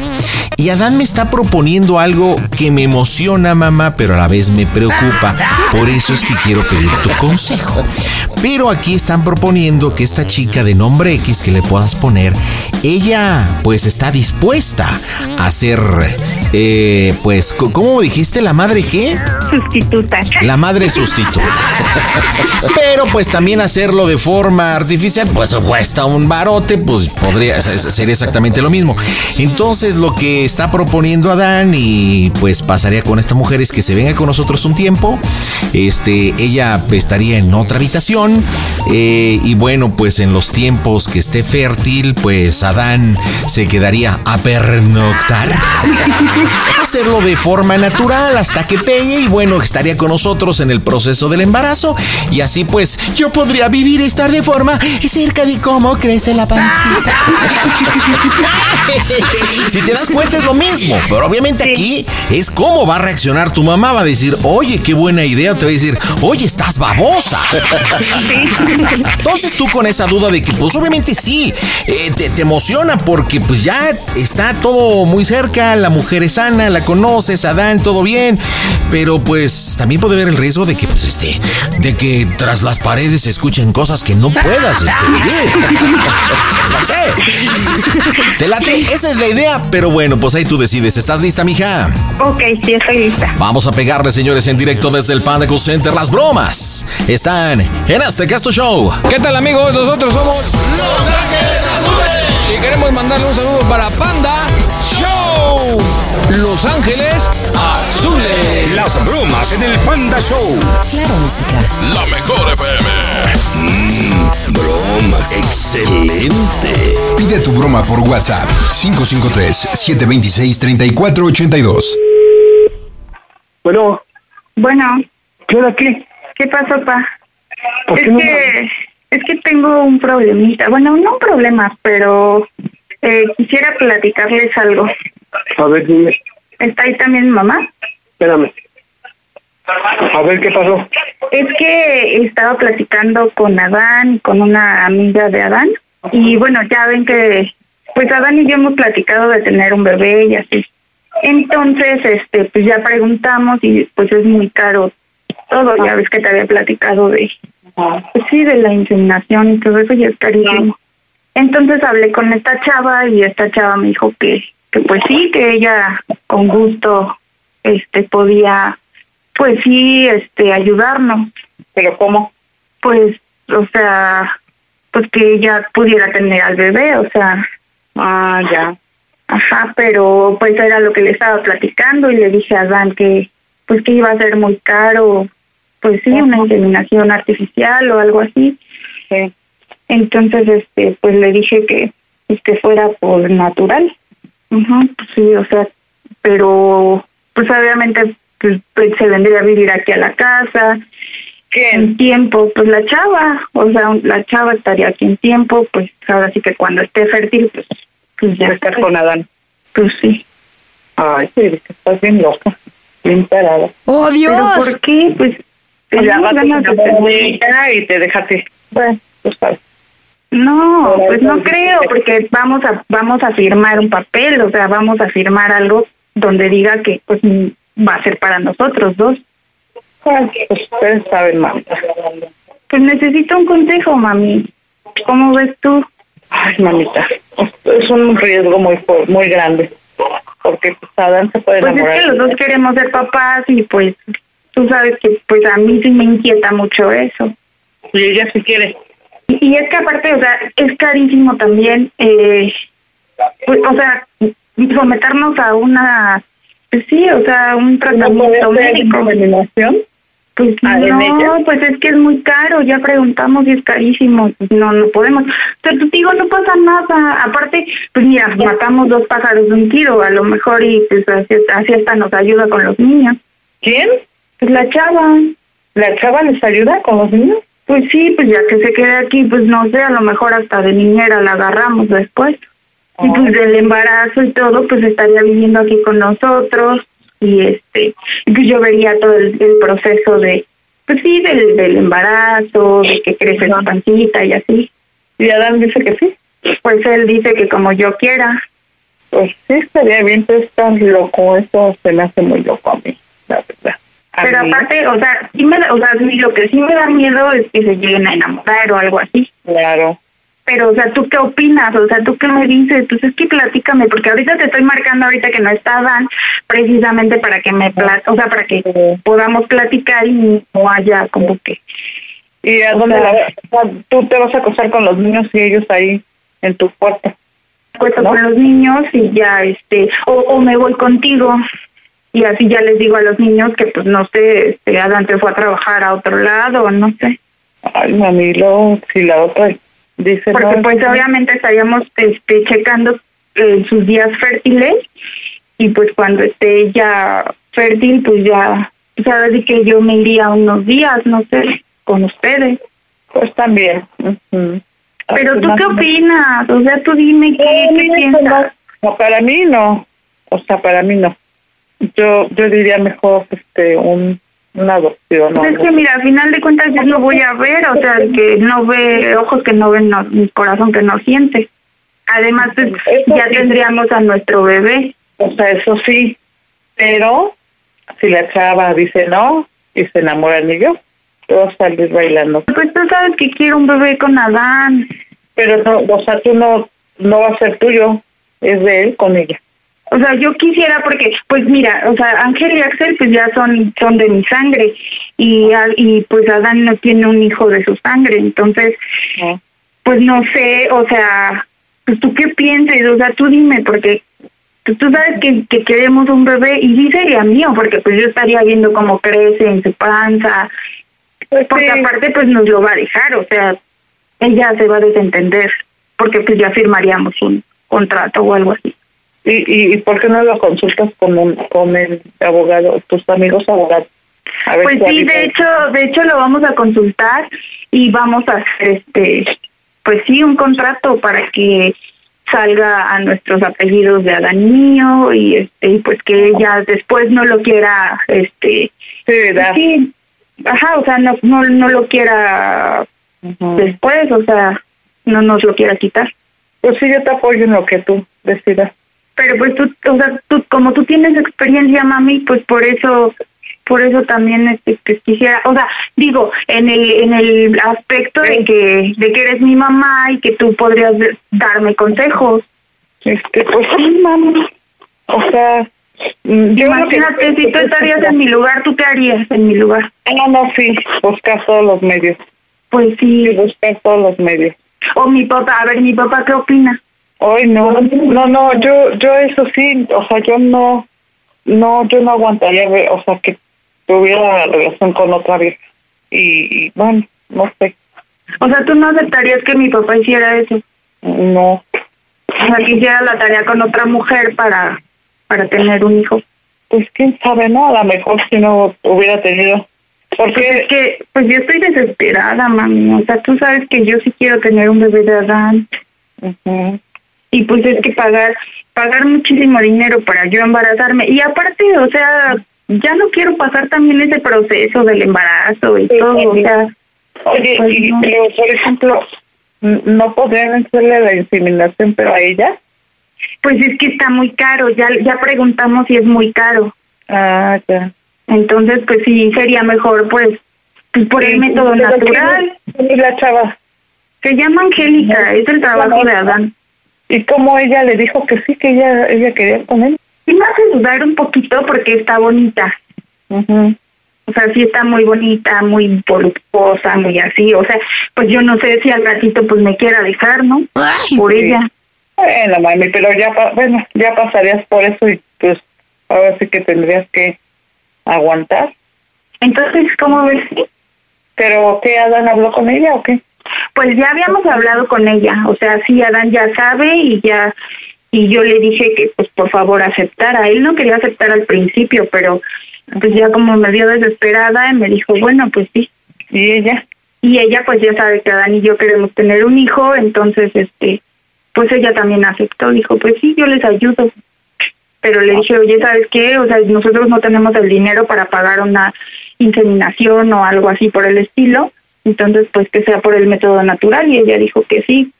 Y Adán me está proponiendo algo que me emociona, mamá, pero a la vez me preocupa. Por eso es que quiero pedir tu consejo. Pero aquí están proponiendo que esta chica de nombre X que le puedas poner, ella pues está dispuesta a ser, eh, pues, ¿cómo dijiste? ¿La madre qué? Sustituta. La madre sustituta. Pero pues también hacerlo de forma artificial, pues cuesta un barote, pues podría ser exactamente lo mismo. Entonces lo que está proponiendo Adán y pues pasaría con esta mujer es que se venga con nosotros un tiempo. Este, ella estaría en otra habitación eh, y bueno, pues en los tiempos que esté fértil, pues Adán se quedaría a pernoctar. Hacerlo de forma natural hasta que pegue y bueno, estaría con nosotros en el proceso del embarazo y así pues yo podría vivir y estar de forma cerca de cómo crece la pancita. si te das cuenta es lo mismo, pero obviamente aquí es cómo va a reaccionar tu mamá, va a decir, oye, qué buena idea, o te va a decir, oye, estás babosa. Entonces tú con esa duda de que pues obviamente sí, eh, te, te emociona porque pues ya está todo muy cerca, la mujer es sana, la conoces, Adán, todo bien, pero pues también puede haber el riesgo de que pues este, de que tras las paredes se escuchen cosas que no puedas este, vivir. No sé. Te late, esa es la idea, pero bueno, pues ahí tú decides. ¿Estás lista, mija? Ok, sí, estoy lista. Vamos a pegarle, señores, en directo desde el Panda Center. Las bromas están en este Casto Show. ¿Qué tal amigos? Nosotros somos Los Ángeles Azules y queremos mandarle un saludo para Panda Show. Los Ángeles Azules. Las bromas en el Panda Show. Claro, música. La mejor FM. Mmm, broma. Excelente. Pide tu broma por WhatsApp 553-726-3482. Bueno, Bueno, ¿qué hora qué? ¿qué pasó, pa? ¿Por Es qué no que, es que tengo un problemita. Bueno, no un problema, pero eh, quisiera platicarles algo. A ver, dime, ¿Está ahí también mamá? espérame. A ver, ¿qué pasó? Es que estaba platicando con Adán, con una amiga de Adán, y bueno, ya ven que, pues Adán y yo hemos platicado de tener un bebé y así. Entonces, este, pues ya preguntamos y pues es muy caro todo, ya ves que te había platicado de, pues sí, de la inseminación y todo eso ya es carísimo. Entonces hablé con esta chava y esta chava me dijo que, que pues sí, que ella con gusto, este, podía pues sí, este, ayudarnos. ¿Pero cómo? Pues, o sea, pues que ella pudiera tener al bebé, o sea. Ah, ya. Ajá, pero pues era lo que le estaba platicando y le dije a Dan que, pues que iba a ser muy caro, pues sí, una inseminación artificial o algo así. Sí. Entonces, este, pues le dije que, que fuera por natural. Ujú, pues sí, o sea, pero pues obviamente pues, pues, se vendría a vivir aquí a la casa. En tiempo, pues la chava, o sea, la chava estaría aquí en tiempo, pues ahora sí que cuando esté fértil, pues, pues ya Estar con Adán. Pues sí. Ay, que estás bien loca, bien parada. ¡Oh, ¿Pero Dios! por qué? Pues a ganas de y te dejaste. Bueno, tú sabes. No, Por pues no creo, porque vamos a vamos a firmar un papel, o sea, vamos a firmar algo donde diga que pues va a ser para nosotros dos. Ustedes saben, mamita. Pues necesito un consejo, mami. ¿Cómo ves tú? Ay, mamita, es un riesgo muy muy grande. Porque pues, Adán se puede Pues es enamorar. que los dos queremos ser papás y pues tú sabes que pues a mí sí me inquieta mucho eso. Y ella sí quiere. Y, y es que aparte, o sea, es carísimo también, eh, pues, o sea, someternos a una, pues sí, o sea, un tratamiento médico. Pues Ah, ¿en no, pues es que es muy caro, ya preguntamos y es carísimo, pues no, no podemos. Pero te digo, no pasa nada, aparte, pues mira, matamos dos pájaros de un tiro, a lo mejor y pues así, así hasta nos ayuda con los niños. ¿Quién? Pues la chava, ¿La chava les ayuda con los niños? pues sí, pues ya que se quede aquí, pues no sé, a lo mejor hasta de niñera la agarramos después. Y pues del embarazo y todo, pues estaría viviendo aquí con nosotros y este, pues yo vería todo el, el proceso de, pues sí, del, del embarazo, de que crece la pancita y así. Y Adán dice que sí. Pues él dice que como yo quiera. Pues sí, estaría bien, pero estás loco. Eso se me hace muy loco a mí, la verdad. A Pero mí, aparte, o sea, sí me da, o sea, sí, lo que sí me da miedo es que se lleguen a enamorar o algo así. Claro. Pero, o sea, ¿tú qué opinas? O sea, ¿tú qué me dices? Pues es que platícame, porque ahorita te estoy marcando ahorita que no está Dan, precisamente para que me pla o sea, para que podamos platicar y no haya como que... ¿Y a dónde sea- la tú te vas a acostar con los niños y ellos ahí en tu cuarto? Cuento con los niños y ya, este, o, o me voy contigo y así ya les digo a los niños que, pues, no sé, este, Adán te fue a trabajar a otro lado, no sé. Ay, mami, luego, si la otra Porque pues obviamente estaríamos este, checando eh, sus días fértiles y pues cuando esté ya fértil pues ya pues ahora sí que yo me iría unos días, no sé, con ustedes. pues también. ujú. Pero tú qué opinas, o sea, tú dime qué, qué piensas. no, para mí no. O sea, para mí no. Yo yo diría mejor este un una adopción. Pues es que mira, al final de cuentas yo lo voy a ver, o sea, el que no ve, ojos que no ven, no, corazón que no siente. Además, pues, ya tendríamos a nuestro bebé. O sea, eso sí, pero si la chava dice no y se enamora del niño, te vas a salir bailando. Pues tú sabes que quiero un bebé con Adán. Pero no, o sea, tú no, no va a ser tuyo, es de él con ella. O sea, yo quisiera porque, pues mira, o sea, Ángel y Axel pues ya son son de mi sangre y y pues Adán no tiene un hijo de su sangre, entonces pues no sé, o sea, pues tú qué piensas, o sea, tú dime porque pues, tú sabes que, que queremos un bebé y sí sería mío porque pues yo estaría viendo cómo crece en su panza, porque aparte pues nos lo va a dejar, o sea, ella se va a desentender porque pues ya firmaríamos un contrato o algo así. ¿Y, y, y por qué no lo consultas con, un, con el abogado, tus amigos abogados? A ver Pues sí, de hecho, de hecho lo vamos a consultar y vamos a hacer este, pues sí, un contrato para que salga a nuestros apellidos de Adán y mío y este, y pues que ella después no lo quiera, este, sí, ajá, o sea, no, no, no lo quiera después, o sea, no nos lo quiera quitar. Pues sí, yo te apoyo en lo que tú decidas. Pero pues tú, o sea, tú, como tú tienes experiencia, mami, pues por eso, por eso también este, que quisiera, o sea, digo, en el, en el aspecto de que, de que eres mi mamá y que tú podrías darme consejos. Este, pues sí, mami. O sea, mm, yo que- Imagínate, si tú estarías en mi lugar, ¿tú qué harías en mi lugar? No, no, sí, buscar todos los medios. Pues sí. buscar todos los medios. O mi papá, a ver, mi papá, ¿qué opina? Hoy no, no, no, yo, yo eso sí, o sea, yo no, no, yo no aguantaría, o sea, que tuviera relación con otra vieja. Y, y, bueno, no sé. O sea, ¿tú no aceptarías que mi papá hiciera eso? No. O sea, que hiciera la tarea con otra mujer para, para tener un hijo. Pues quién sabe, ¿no? A lo mejor si no hubiera tenido. Porque Porque es que, pues yo estoy desesperada, mami. O sea, tú sabes que yo sí quiero tener un bebé de Adán. Y pues es que pagar, pagar muchísimo dinero para yo embarazarme. Y aparte, o sea, ya no quiero pasar también ese proceso del embarazo y todo. O sea, Oye, pues, y, no. pero, por ejemplo, ¿no podrían hacerle la inseminación, pero a ella? Pues es que está muy caro. Ya, ya preguntamos si es muy caro. Ah, ya. Entonces, pues sí, sería mejor, pues, pues por el Sí, método natural. ¿quién es la chava? Se llama Angélica, es el trabajo de Adán. ¿Y cómo ella le dijo que sí, que ella, ella quería con él? Sí me hace dudar un poquito porque está bonita. O sea, sí está muy bonita, muy voluptuosa, muy así. O sea, pues yo no sé si al ratito pues me quiera dejar, ¿no? Por sí. ella. Bueno, mami, pero ya, pa- bueno, ya pasarías por eso y pues ahora sí que tendrías que aguantar. Entonces, ¿cómo ves? ¿Pero qué, Adán habló con ella o qué? Pues ya habíamos hablado con ella. O sea, sí, Adán ya sabe y ya... Y yo le dije que, pues, por favor, aceptara. Él no quería aceptar al principio, pero pues ya como me vio desesperada, y me dijo, bueno, pues sí. ¿Y ella? Y ella, pues ya sabe que Adán y yo queremos tener un hijo, entonces, este, pues ella también aceptó. Dijo, pues sí, yo les ayudo. Pero le dije, oye, ¿sabes qué? O sea, nosotros no tenemos el dinero para pagar una inseminación o algo así por el estilo. Entonces, pues que sea por el método natural. Y ella dijo que sí,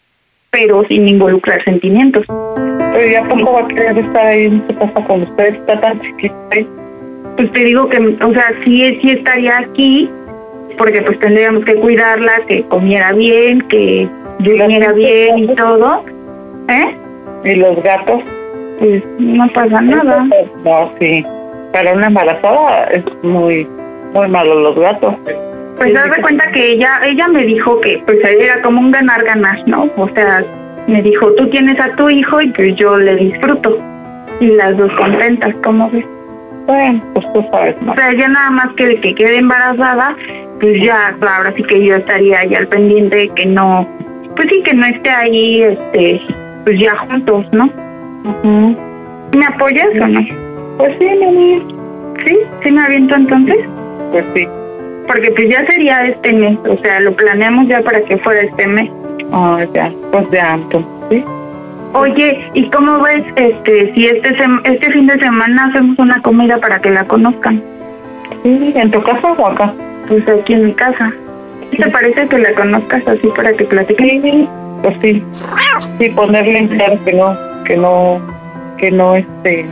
pero sin involucrar sentimientos. Pero ya poco va a querer estar ahí su casa con ustedes, está tan chiquita. Pues te digo que, o sea, sí, sí estaría aquí, porque pues tendríamos que cuidarla, que comiera bien, que durmiera bien y todo. ¿Eh? ¿Y los gatos? Pues no pasa nada. No, sí. Para una embarazada es muy, muy malo los gatos. Pues haz de cuenta que ella, ella me dijo que pues era como un ganar-ganar, ¿no? O sea, me dijo, tú tienes a tu hijo y pues yo le disfruto. Y las dos contentas, ¿cómo ves? Bueno, pues tú sabes, ¿no? O sea, ya nada más que de que quede embarazada, pues ya, claro, ahora sí que yo estaría ya al pendiente de que no, pues sí, que no esté ahí, este, pues ya juntos, ¿no? ¿Me apoyas o no? Pues sí, mami. ¿Sí? ¿Sí me aviento entonces? Pues sí. Porque pues ya sería este mes, o sea, lo planeamos ya para que fuera este mes. Ah, ya, pues ya, entonces, sí. Oye, ¿y cómo ves este si este sem- este fin de semana hacemos una comida para que la conozcan? Sí, ¿en tu casa o acá? Pues aquí en mi casa. ¿Te parece que la conozcas así para que platiques? Sí, pues sí. Sí, ponerle en claro que no, que no, que no, este...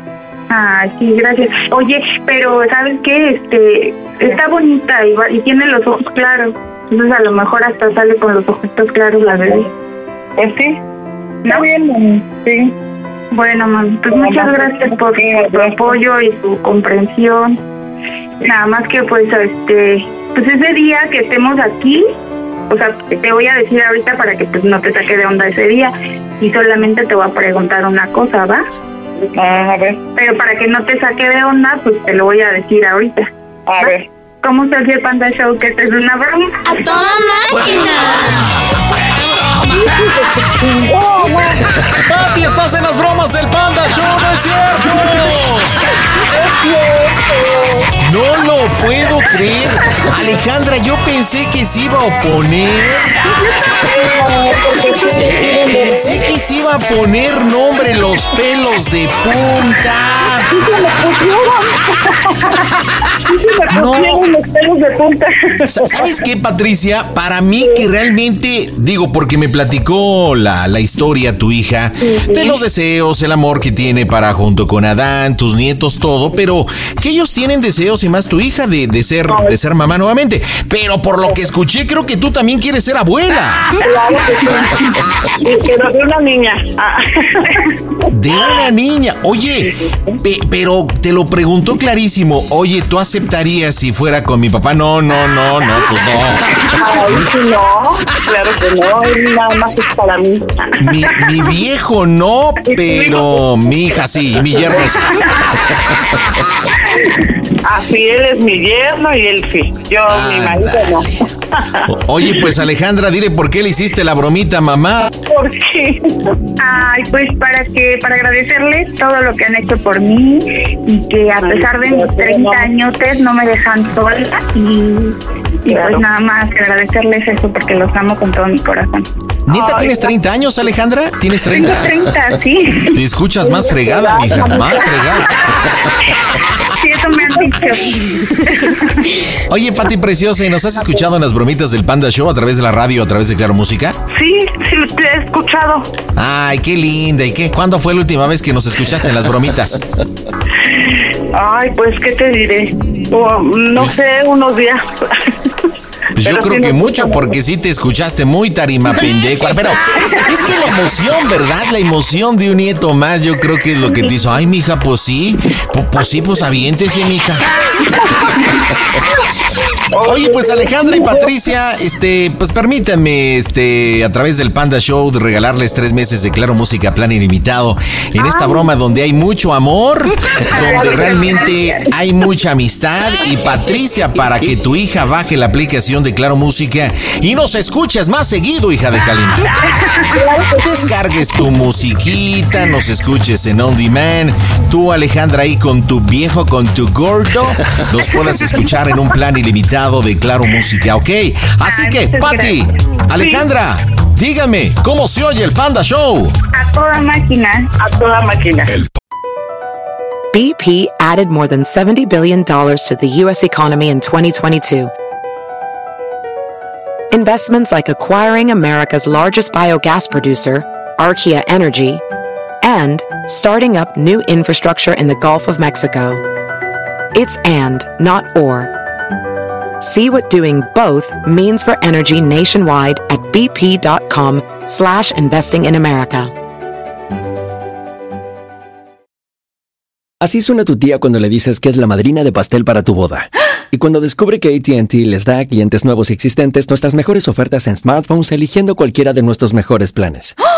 Ah, sí, gracias. Oye, pero ¿sabes qué? Este, está bonita y, va- y tiene los ojos claros. Entonces a lo mejor hasta sale con los ojitos claros la bebé. Pues sí. ¿No? bien, mami. Sí. Bueno, mami, pues muchas gracias por, por tu apoyo y tu comprensión. Nada más que pues este, pues ese día que estemos aquí, o sea, te voy a decir ahorita para que pues no te saque de onda ese día y solamente te voy a preguntar una cosa, ¿va? Ah, a ver. Pero para que no te saque de onda, pues te lo voy a decir ahorita. A ver. ¿Cómo se hace el Panda Show? Que esta es una broma. ¡A toda máquina! ¡Pati, estás en las bromas del Panda Show! ¡No es cierto! No lo puedo creer. Alejandra, yo pensé que se iba a oponer. Pensé que se iba a poner nombre los pelos de punta. No. los pelos de punta. Sa- ¿Sabes qué, Patricia? Para mí que realmente, digo, porque me platicó la, la historia tu hija, de los deseos, el amor que tiene para junto con Adán, tus nietos, todo, pero que ellos tienen deseos y más tu hija de, de ser, de ser mamá nuevamente. Pero por lo que escuché, creo que tú también quieres ser abuela. Claro que sí. Pero de una niña. Ah. De una niña. Oye, pe- pero te lo preguntó clarísimo. Oye, ¿tú aceptarías si fuera con mi papá? No, no, no, no, pues no. No. Claro que no. Nada más es para mí. Mi, mi viejo no, pero mi hija sí, y mi yerno sí. Así él es mi yerno y él sí. Yo, mi marido no. Oye, pues Alejandra, dile por qué le hiciste la bromita, mamá. ¿Por qué? Ay, pues para que para agradecerles todo lo que han hecho por mí y que a pesar de mis 30 años no me dejan sola y, y pues nada más que agradecerles eso porque los amo con todo mi corazón. ¿Neta tienes 30 años, Alejandra? ¿Tienes 30? Tengo 30, sí. Te escuchas más fregada, mija, más fregada. Sí, eso me han dicho. Oye, Pati Preciosa, ¿y nos has escuchado en las bromitas del Panda Show a través de la radio, a través de Claro Música? Sí, sí, te he escuchado. Ay, qué linda. ¿Y qué? ¿Cuándo fue la última vez que nos escuchaste en las bromitas? Ay, pues, ¿qué te diré? O, no sé, unos días. Pues yo creo que mucho, porque sí te escuchaste muy tarima pendejo. Pero es que la emoción, ¿verdad? La emoción de un nieto más, yo creo que es lo que te hizo. Ay, mija, pues sí. Pu- Pues sí, pues aviéntese, mija. Oye, pues Alejandra y Patricia, este, pues permítanme, este, a través del Panda Show, de regalarles tres meses de Claro Música Plan Ilimitado en esta broma donde hay mucho amor, donde realmente hay mucha amistad y Patricia, para que tu hija baje la aplicación de Claro Música y nos escuches más seguido, hija de Kalimba. Descargues tu musiquita, nos escuches en On Demand. Tú, Alejandra, ahí con tu viejo, con tu gordo, nos puedas escuchar en un plan ilimitado de Claro Música, ¿ok? Así que, Patti, Alejandra, dígame, ¿cómo se oye el Panda Show? A toda máquina. A toda máquina. BP added more than $70 billion to the U.S. economy in 2022. Investments like acquiring America's largest biogas producer, Archaea Energy, and starting up new infrastructure in the Gulf of Mexico. It's and, not or. See what doing both means for energy nationwide at bp.com slash investing in America. Así suena tu tía cuando le dices que es la madrina de pastel para tu boda. Y cuando descubre que ATT les da a clientes nuevos y existentes nuestras mejores ofertas en smartphones eligiendo cualquiera de nuestros mejores planes.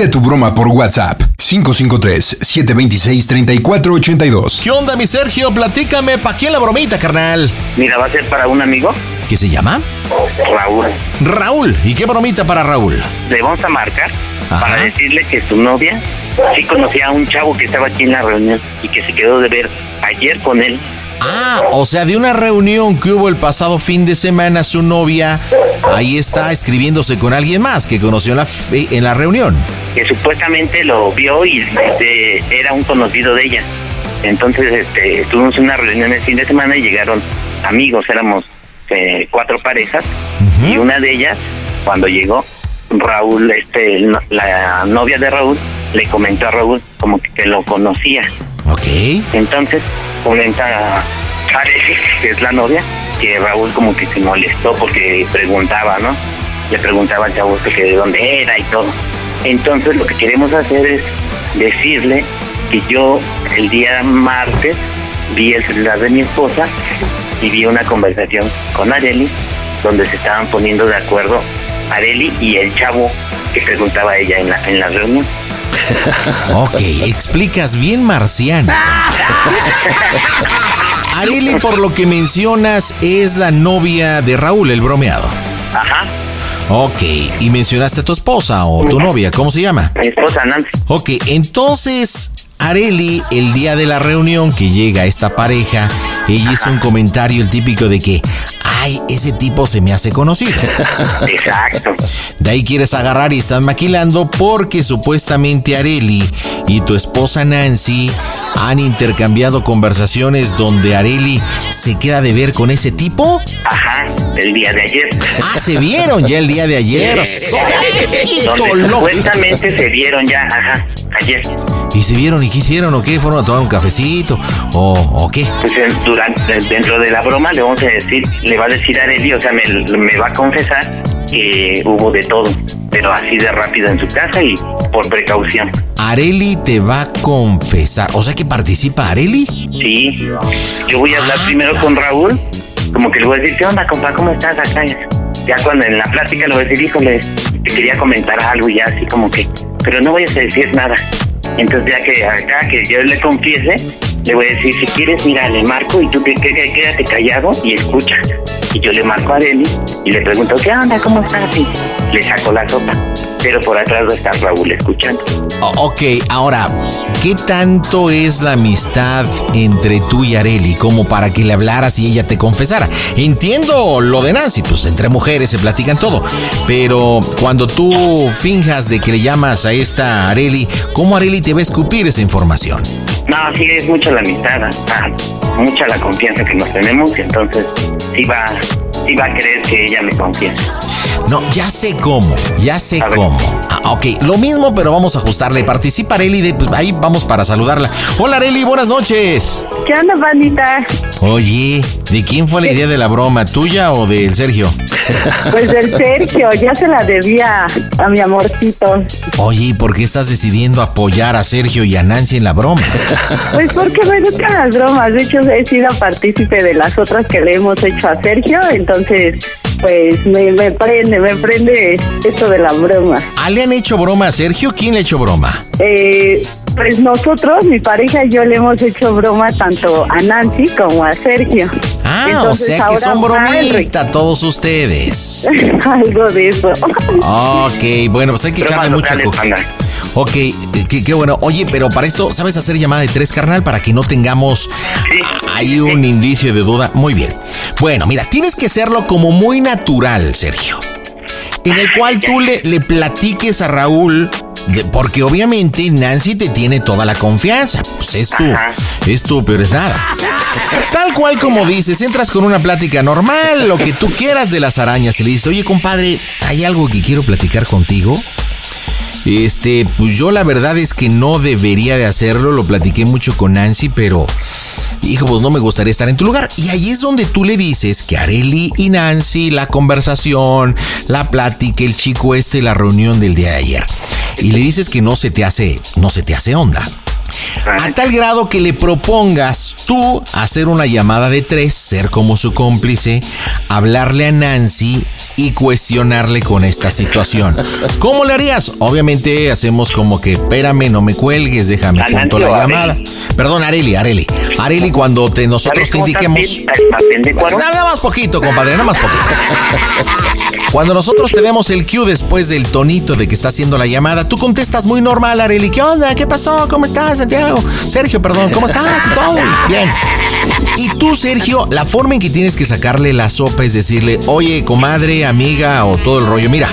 Pide tu broma por WhatsApp 553-726-3482. ¿Qué onda, mi Sergio? Platícame, ¿pa' quién la bromita, carnal? Mira, va a ser para un amigo. ¿Qué se llama? Raúl. Raúl. ¿Y qué bromita para Raúl? Le vamos a marcar para decirle que su novia sí conocía a un chavo que estaba aquí en la reunión y que se quedó de ver ayer con él. Ah, o sea, de una reunión que hubo el pasado fin de semana, su novia ahí está escribiéndose con alguien más que conoció en la, en la reunión. que supuestamente lo vio y este, era un conocido de ella. Entonces este, tuvimos una reunión el fin de semana y llegaron amigos, éramos eh, cuatro parejas y una de ellas, cuando llegó, Raúl, este, la novia de Raúl, le comentó a Raúl como que, que lo conocía. Ok. Entonces comenta Arely, que es la novia, que Raúl como que se molestó porque preguntaba, ¿no? Le preguntaba al chavo que de dónde era y todo. Entonces lo que queremos hacer es decirle que yo el día martes vi el celular de mi esposa y vi una conversación con Areli donde se estaban poniendo de acuerdo Areli y el chavo que preguntaba a ella en la, en la reunión. Ok, explicas bien marciano. Areli, por lo que mencionas, es la novia de Raúl, el bromeado. Ajá. Ok, y mencionaste a tu esposa o tu novia, ¿cómo se llama? Mi esposa Nancy. Ok, entonces Areli, el día de la reunión que llega esta pareja, ella hizo un comentario el típico de que, ay, ese tipo se me hace conocido. Exacto. De ahí quieres agarrar y estás maquilando porque supuestamente Areli y tu esposa Nancy han intercambiado conversaciones donde Areli se queda de ver con ese tipo. Ajá, el día de ayer. Ah, se vieron ya el día de ayer. Donde supuestamente se vieron ya, ajá, ayer. ¿Y se vieron y qué hicieron o qué? ¿Fueron a tomar un cafecito o, o qué? Pues en- durante, dentro de la broma le vamos a decir, le va a decir a Arely, o sea, me, me va a confesar que hubo de todo, pero así de rápido en su casa y por precaución. Areli te va a confesar. O sea que participa Areli. Sí, yo voy a hablar primero con Raúl, como que le voy a decir, ¿qué onda, compa? ¿Cómo estás acá? Ya cuando en la plática le voy a decir, híjole, te quería comentar algo y ya así como que, pero no vayas a decir nada. Entonces ya que acá, que yo le confiese, le voy a decir, si quieres, mira, le marco y tú te, qué- qué- quédate callado y escucha. Y yo le marco a Arely y le pregunto, ¿qué onda? ¿Cómo estás? Y le saco la sopa. Pero por atrás va a estar Raúl escuchando. Ok, ahora, ¿qué tanto es la amistad entre tú y Areli como para que le hablaras y ella te confesara? Entiendo lo de Nancy, pues entre mujeres se platican todo, pero cuando tú finjas de que le llamas a esta Areli, ¿cómo Areli te va a escupir esa información? No, sí es mucha la amistad, ah, mucha la confianza que nos tenemos entonces sí va, sí va a querer que ella me confiese. No, ya sé cómo, ya sé cómo. Ah, ok, lo mismo, pero vamos a ajustarle. Participa Areli, de, pues ahí vamos para saludarla. Hola Areli, buenas noches. ¿Qué onda, bandita? Oye, ¿de quién fue la idea de la broma? ¿Tuya o del Sergio? Pues del Sergio, ya se la debía a mi amorcito. Oye, ¿y por qué estás decidiendo apoyar a Sergio y a Nancy en la broma? Pues porque me gustan las bromas. De hecho, he sido partícipe de las otras que le hemos hecho a Sergio. Entonces, pues me, me prende, me prende esto de la broma. ¿Ah, le han hecho broma a Sergio? ¿Quién le ha hecho broma? Eh, pues nosotros, mi pareja y yo le hemos hecho broma tanto a Nancy como a Sergio. Ah, Entonces, o sea que ahora son bromistas todos ustedes. Algo de eso. Ok, bueno, pues hay que echarle mucho. Ok, qué, qué bueno. Oye, pero para esto, ¿sabes hacer llamada de tres, carnal? Para que no tengamos ahí un indicio de duda. Muy bien. Bueno, mira, tienes que hacerlo como muy natural, Sergio. En el cual tú le, le platiques a Raúl, de- porque obviamente Nancy te tiene toda la confianza. Pues es tú, es tú, pero es nada. Tal cual como dices, entras con una plática normal, lo que tú quieras de las arañas, y le dices, oye compadre, hay algo que quiero platicar contigo. Este, pues yo la verdad es que no debería de hacerlo, lo platiqué mucho con Nancy, pero hijo, pues no me gustaría estar en tu lugar. Y ahí es donde tú le dices que Areli y Nancy, la conversación, la plática, el chico este, la reunión del día de ayer. Y le dices que no se te hace, no se te hace onda. A tal grado que le propongas tú hacer una llamada de tres, ser como su cómplice, hablarle a Nancy y cuestionarle con esta situación. ¿Cómo le harías? Obviamente hacemos como que, espérame, no me cuelgues, déjame punto la llamada. Perdón, Areli, Areli. Areli, cuando te, nosotros te indiquemos... Nada más poquito, compadre, nada más poquito. Cuando nosotros te demos el cue después del tonito de que está haciendo la llamada, tú contestas muy normal, Areli. ¿Qué onda? ¿Qué pasó? ¿Cómo estás, Santiago? Sergio, perdón, ¿cómo estás? Y todo. Bien. Y tú, Sergio, la forma en que tienes que sacarle la sopa es decirle, oye, comadre, amiga o todo el rollo, mira.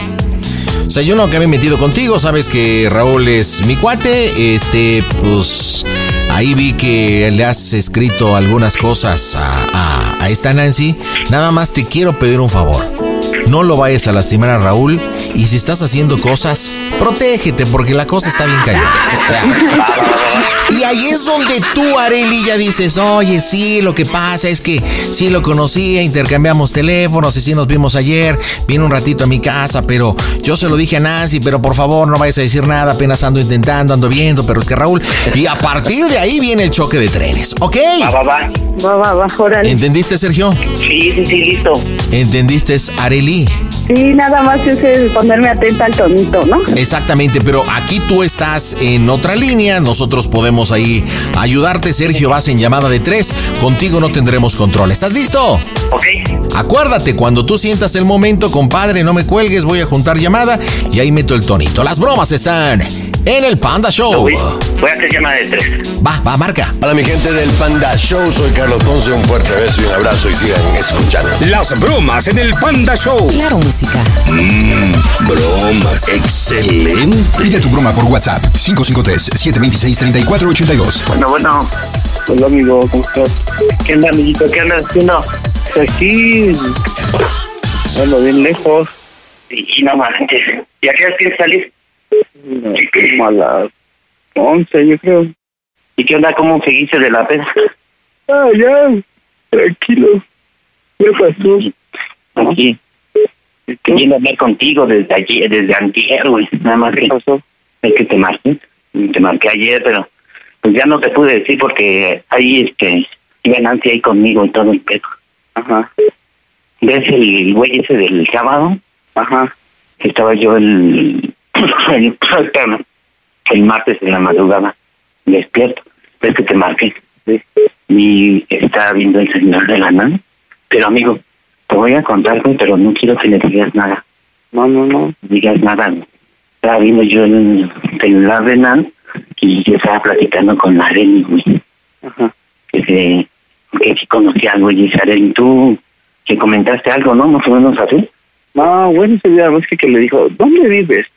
O sea, yo no he metido contigo, sabes que Raúl es mi cuate, este, pues ahí vi que le has escrito algunas cosas a, a esta Nancy. Nada más te quiero pedir un favor no lo vayas a lastimar a Raúl y si estás haciendo cosas, protégete porque la cosa está bien callada. y ahí es donde tú, Areli, ya dices, oye, sí, lo que pasa es que sí lo conocía, intercambiamos teléfonos y sí nos vimos ayer, vino un ratito a mi casa, pero yo se lo dije a Nancy, pero por favor no vayas a decir nada, apenas ando intentando, ando viendo, pero es que Raúl, y a partir de ahí viene el choque de trenes, ¿ok? Va, va, va. Va, va, va, órale. ¿Entendiste, Sergio? Sí, sí, sí, listo. ¿Entendiste, Areli? Sí, nada más es ponerme atenta al tonito, ¿no? Exactamente, pero aquí tú estás en otra línea, nosotros podemos ahí ayudarte, Sergio, vas en llamada de tres, contigo no tendremos control. ¿Estás listo? Ok. Acuérdate, cuando tú sientas el momento, compadre, no me cuelgues, voy a juntar llamada y ahí meto el tonito. Las bromas están en el Panda Show. Voy, a hacer llamada de tres. Va, va, marca. Hola mi gente del Panda Show, soy Carlos Ponce, un fuerte beso y un abrazo y sigan escuchando. Las bromas en el Panda Show. Claro, música. Mmm, bromas. Excelente. Pide tu broma por WhatsApp 553-726-3482. Bueno, bueno. Hola amigo, ¿cómo estás? ¿Qué onda, amiguito? ¿Qué andas haciendo? Aquí, bueno, bien lejos. Y no manches. ¿Y a qué hora tienes que salir? Como a las 11, yo creo. ¿Y qué onda? ¿Cómo seguiste de la peda? Ah, ya, tranquilo. ¿Qué pasó? Aquí. Queriendo hablar contigo desde ayer, desde antier, güey. Nada más que pasó? Es que te marqué. Te marqué ayer, pero pues ya no te pude decir porque ahí, este, iba Nancy ahí conmigo y todo el pedo. Ajá. ¿Ves el güey ese del sábado? Ajá. Estaba yo el, el, martes en la madrugada despierto. ¿Ves que te marqué? Y estaba viendo el señor de la NAN. Pero amigo, te voy a contar, pero no quiero que le digas nada. No, no, no. digas nada. Estaba viendo yo el celular de Nan y yo estaba platicando con la Arely, güey. Ajá. Que, se, que sí conocía algo y dice, Arely, tú que comentaste algo, ¿no? Más o menos así. No, bueno, ese día ves que, que le dijo, ¿dónde vives?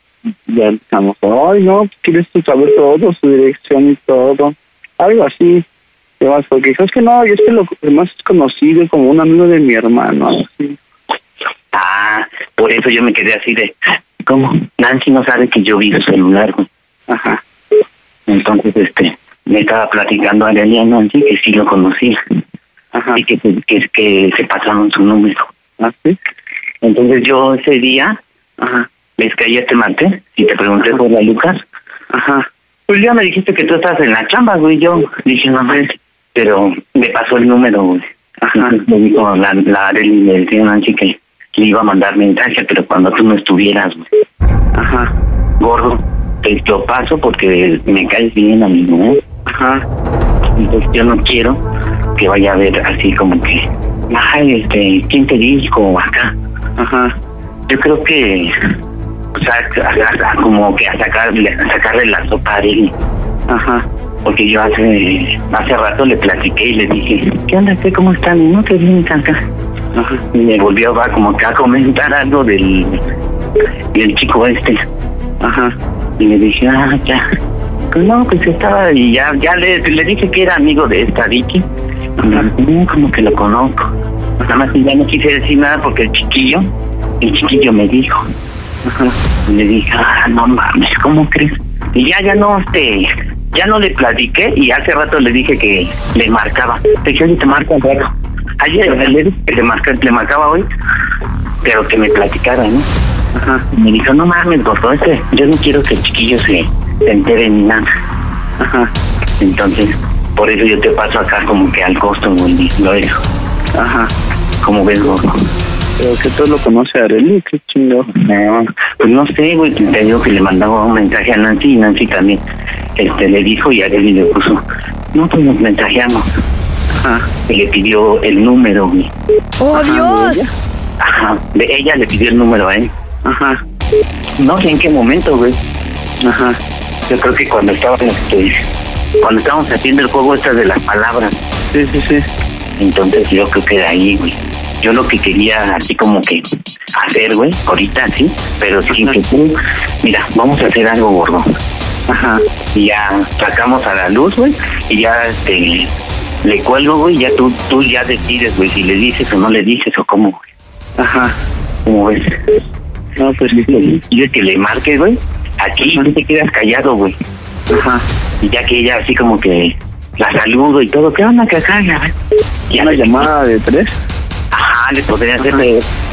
Ya empezamos, ay, no, quieres tú saber todo, su dirección y todo. Algo así. ¿Qué más? Porque dijo, es que no, yo es que lo más conocido como un amigo de mi hermano. así. Ah, por eso yo me quedé así de, ¿cómo? Nancy no sabe que yo vi su celular, güey. Ajá. Entonces, este, me estaba platicando a Arely a Nancy que sí lo conocía. Ajá. Y que, que, que se pasaron su número. ¿Ah, sí? Entonces yo ese día, Ajá. Ves que ayer te marqué y te pregunté por la Lucas. Ajá. Pues ya me dijiste que tú estás en la chamba, güey. Yo dije, no sé, pero me pasó el número, güey. Ajá. Me dijo la, la Arely, me decía Nancy que le iba a mandar mensaje, pero cuando tú no estuvieras, güey. Ajá. Gordo, te lo paso porque me caes bien, amigo, ¿eh? Ajá. Entonces yo no quiero que vaya a ver así como que, ay, este, ¿quién te dijo acá? Ajá. Yo creo que, o sea, como que a sacarle, a sacarle la sopa a Arely. Ajá. Porque yo hace hace rato le platiqué y le dije, ¿qué onda? ¿Qué, ¿Cómo están? No, que bien acá. Ajá. Y me volvió va como que a comentar algo del, del chico este. Ajá. Y le dije, ah, ya. Pues no, pues estaba, y ya, ya le, le dije que era amigo de esta Vicky. Y me dijo, "No, como que lo conozco. Nada más ya no quise decir nada porque el chiquillo, el chiquillo me dijo. Ajá. Y le dije, ah, no mames, ¿cómo crees? Y ya, ya no, este, ya no le platiqué y hace rato le dije que le marcaba. Le dije, oye, te marco un rato. Ayer le dije que le, marca, le marcaba hoy, pero que me platicara, ¿no? Ajá. Y me dijo, no mames, gordo, este, yo no quiero que el chiquillo se, se entere ni nada. Ajá. Entonces, por eso yo te paso acá como que al costo, güey, lo dejo. Ajá. Como ves, gordo. Pero que tú lo conoce a Arely, qué chingo. No, pues no sé, güey, te digo que le mandaba un mensaje a Nancy y Nancy también este, le dijo y Arely le puso, no, pues nos mensajeamos. Ajá. Y le pidió el número, güey. ¡Oh, Dios! Ajá, de ella le pidió el número a él. Ajá. No sé en qué momento, güey. Ajá. Yo creo que cuando estaban, este, cuando estábamos haciendo el juego estas de las palabras. Sí, sí, sí. Entonces yo creo que de ahí, güey. Yo lo que quería así como que hacer, güey, ahorita sí, pero sin que tú, mira, vamos a hacer algo gordo. Ajá. Y ya sacamos a la luz, güey, y ya este le cuelgo, güey, ya tú, tú ya decides, güey, si le dices o no le dices o cómo, güey. Ajá. ¿Cómo ves? No, pues sí. Y es que le marques, güey. Aquí no te quedas callado, güey. Ajá. Y ya que ella así como que la saludo y todo, ¿qué onda que acá? Ya, ya ¿Una llamada de tres? Ajá, le podría hacer,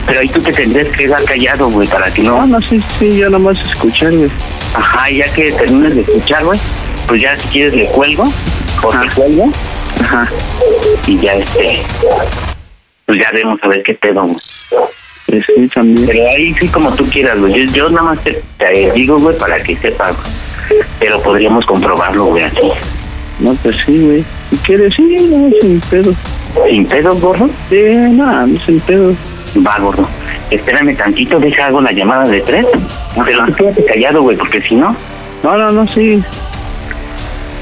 pero, ahí tú te tendrías que quedar callado, güey, para que no... No, no, sí, sí, yo nomás escuchar, güey. Ajá, ya que termines de escuchar, güey, pues ya si quieres le cuelgo, o te cuelgo. Ajá. Y ya este... Pues ya vemos a ver qué pedo, güey. Pues sí, también. Pero ahí sí como tú quieras, güey. Yo, yo nada más te, te digo, güey, para que sepas. Pero podríamos comprobarlo, güey, aquí. No, pues sí, güey. Si quieres, sí, no, sin pedo. ¿Sin pedo, gordo? Sí, nada, no, sin pedo. Va, gordo. Espérame tantito, deja hago la llamada de tres. Pero tú quédate callado, güey, porque si no... No, no, no, sí.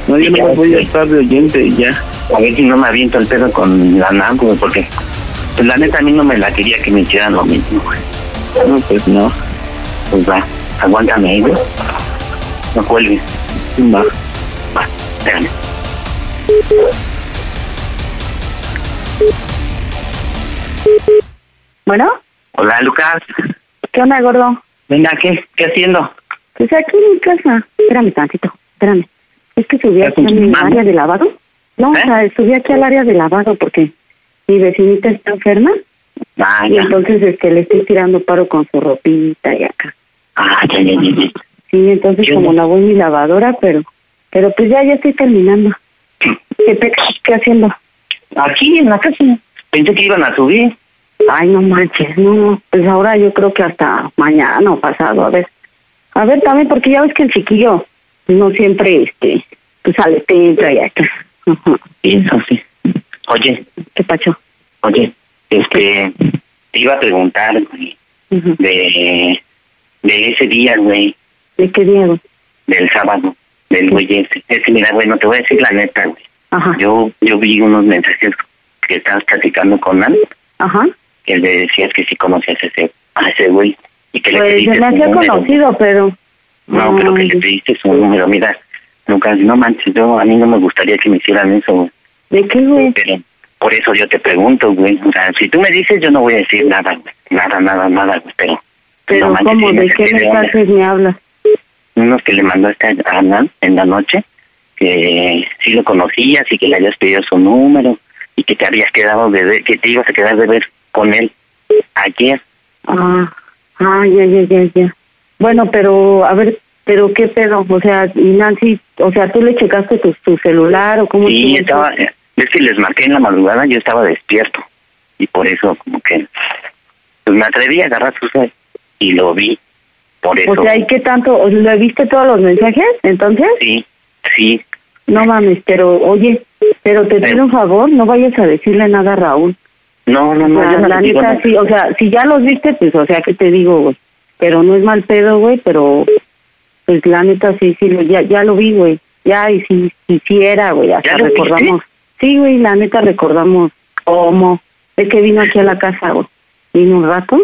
No, yo no voy a estar de oyente y ya. A ver si no me aviento el pedo con la NAM, güey, porque... Pues la neta a mí no me la quería que me hicieran lo mismo, güey. No, pues no. Pues va, aguántame ahí, güey. No cuelgues. Va. Va, espérame. Bueno, Hola, Lucas. ¿qué onda, gordo? Venga, ¿qué? ¿Qué haciendo? Pues aquí en mi casa. Espérame tantito, espérame. Es que subí aquí a mi área de lavado. No, o sea, subí aquí al área de lavado porque mi vecinita está enferma Ah, y entonces este le estoy tirando paro con su ropita y acá. Ah, ya, ya, ya, ya. Sí, entonces ¿Qué como onda? lavó mi lavadora, pero pero pues ya ya estoy terminando. ¿Qué? ¿Qué haciendo? Aquí en la casa. Pensé que iban a subir. Ay, no manches, no. Pues ahora yo creo que hasta mañana o pasado, a ver. A ver también, porque ya ves que el chiquillo no siempre, este, pues sale tempra y acá. Ajá. Eso sí. Oye, ¿Qué pacho? oye, este, te iba a preguntar, güey, de, de ese día, güey, ¿De qué día, güey? del sábado, del güey ese. Es que mira, güey, no te voy a decir la neta, güey. Ajá. Yo, yo vi unos mensajes que estabas platicando con Nan, Ajá. que le decías que sí conocías a ese, a ese güey. Y que le Pues pediste se me hacía conocido, pero... No, pero que le pediste su número. Mira, Lucas, no manches, yo, a mí no me gustaría que me hicieran eso, güey. ¿De qué, güey? Pero por eso yo te pregunto, güey. O sea, si tú me dices, yo no voy a decir nada, güey. Nada, nada, nada, güey. Pero, Pero no manches, ¿cómo? ¿De qué mensajes me hablas? Unos que le mandaste a Ana en la noche, que sí lo conocías y que le habías pedido su número y que te habías quedado de ver, que te ibas a quedar de ver con él ayer. Ah, ah, ya, ya, ya, ya. Bueno, pero, a ver, pero qué pedo, o sea, y Nancy, o sea, ¿tú le checaste tu, tu celular o cómo Sí, estaba, eso? es que les marqué en la madrugada, yo estaba despierto y por eso como que pues me atreví a agarrar su cel y lo vi, por eso. O sea, ¿y qué tanto? ¿O ¿Le viste todos los mensajes, entonces? Sí, sí, No mames, pero, oye, pero te pido un favor, no vayas a decirle nada a Raúl. no, no, no, sea, yo no la digo neta, sí, o sea, si ya los viste, pues, o sea, ¿qué te digo, güey? Pero no es mal pedo, güey, pero, pues, la neta, sí, sí, ya, ya lo vi, güey. Ya, y sí, sí, sí era, güey, hasta recordamos. Sí, güey, la neta, recordamos cómo. Es que vino aquí a la casa, güey. Vino un rato,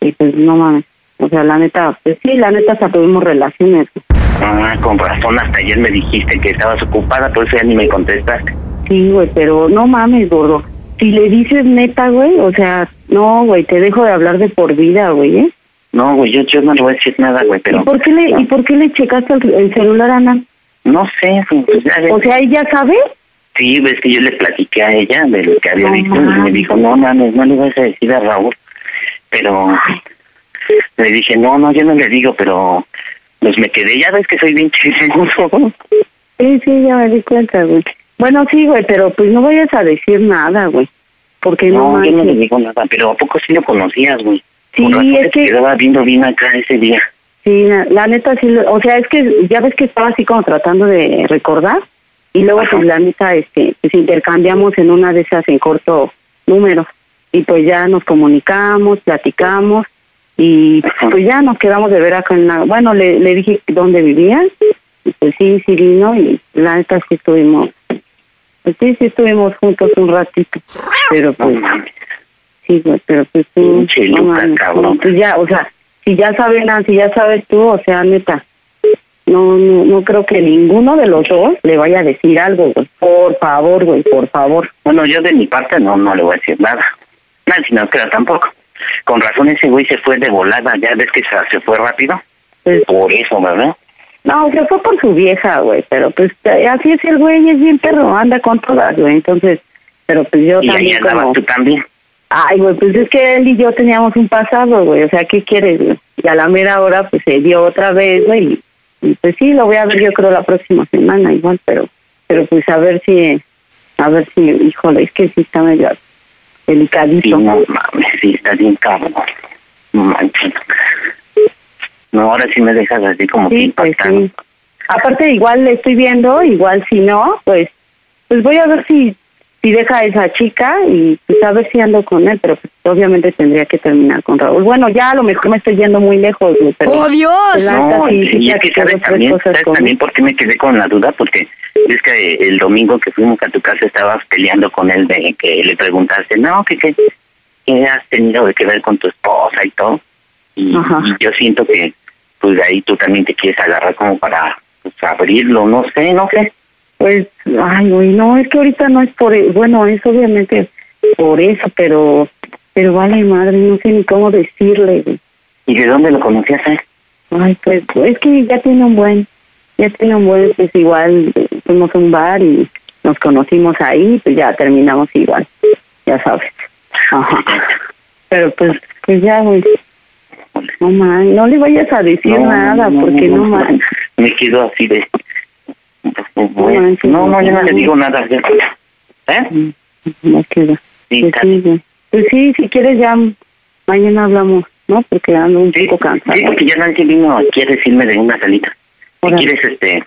y pues, no mames. O sea, la neta, pues sí, la neta, hasta tuvimos relaciones. güey. Ah, con razón, hasta ayer me dijiste que estabas ocupada, por eso ya ni me contestaste. Sí, güey, pero no mames, gordo. Si le dices neta, güey, o sea, no, güey, te dejo de hablar de por vida, güey, ¿eh? No, güey, yo, yo no le voy a decir nada, güey, pero... ¿Y por qué le, ¿y por qué le checaste el, el celular a Ana? No sé, pues. O sea, ¿ella sabe? Sí, ves que yo le platiqué a ella de lo que había visto y me dijo, no mames, no le vas a decir a Raúl. Pero le dije, no, no, yo no le digo, pero pues me quedé, ya ves que soy bien chismoso. Sí, sí, ya me di cuenta, güey. Bueno, sí, güey, pero pues no vayas a decir nada, güey. porque no, No, yo no le digo nada, pero ¿a poco sí lo conocías, güey? Sí, Por es te que- quedaba viendo bien acá ese día. Sí, la, la neta sí, lo- o sea, es que ya ves que estaba así como tratando de recordar y luego pues la neta este pues intercambiamos en una de esas en corto número y pues ya nos comunicamos, platicamos y pues ya nos quedamos de ver acá en la, bueno, le, le dije dónde vivía y pues sí, sí vino y la neta sí estuvimos, pues sí, sí estuvimos juntos un ratito, pero pues sí, pero pues tú, no cabrón. no, pues ya, o sea, si ya saben, si ya sabes tú, o sea, neta, no, no, no creo que ninguno de los dos le vaya a decir algo, güey. Por favor, güey, por favor. Bueno, yo de mi parte no, no le voy a decir nada. Nancy no creo tampoco. Con razón ese güey se fue de volada, ya ves que se, se fue rápido. Pues Por eso, ¿verdad? No, se fue por su vieja, güey, pero pues así es el güey, es bien perro, anda con todas, güey, entonces, pero pues yo Y también andabas como... tú también. Ay, güey, pues es que él y yo teníamos un pasado, güey, o sea, ¿qué quieres, güey? Y a la mera hora, pues se dio otra vez, güey, y, y, pues sí, lo voy a ver yo creo la próxima semana igual, pero, pero pues a ver si, a ver si, híjole, es que sí está medio delicadito. Sí, no mames, sí, está bien cabrón. No manches. No, ahora sí me dejas así como que Sí, pues sí. Aparte, igual le estoy viendo, igual si no, pues, pues voy a ver si, si deja a esa chica y pues a ver si ando con él, pero pues, obviamente tendría que terminar con Raúl. Bueno, ya a lo mejor me estoy yendo muy lejos, pero... ¡Oh, Dios! No, sí, y ya que sabes también, cosas ¿sabes también por qué me quedé con la duda? Porque es que el domingo que fuimos a tu casa estabas peleando con él de que le preguntaste, no, que qué qué has tenido de que ver con tu esposa y todo. Y, y yo siento que pues de ahí tú también te quieres agarrar como para pues, abrirlo, no sé, no sé. Pues, ay, no, es que ahorita no es por, e- bueno, es obviamente por eso, pero, pero vale madre, no sé ni cómo decirle. ¿Y de dónde lo conocías, eh? Ay, pues, es que ya tiene un buen, ya tiene un buen, pues igual fuimos a un bar y nos conocimos ahí, pues ya terminamos igual, ya sabes. Ajá. Pero pues, pues ya, güey. No man, no le vayas a decir nada, porque no, man. Me quedo así de... No, no, yo no le no. digo nada. ¿Eh? No queda. Sí, Pues sí. Pues sí, si quieres ya mañana hablamos, ¿no? Porque ando un poco cansada. Sí, porque ya Nancy vino aquí a decirme de una salita. Si Órale. quieres, este...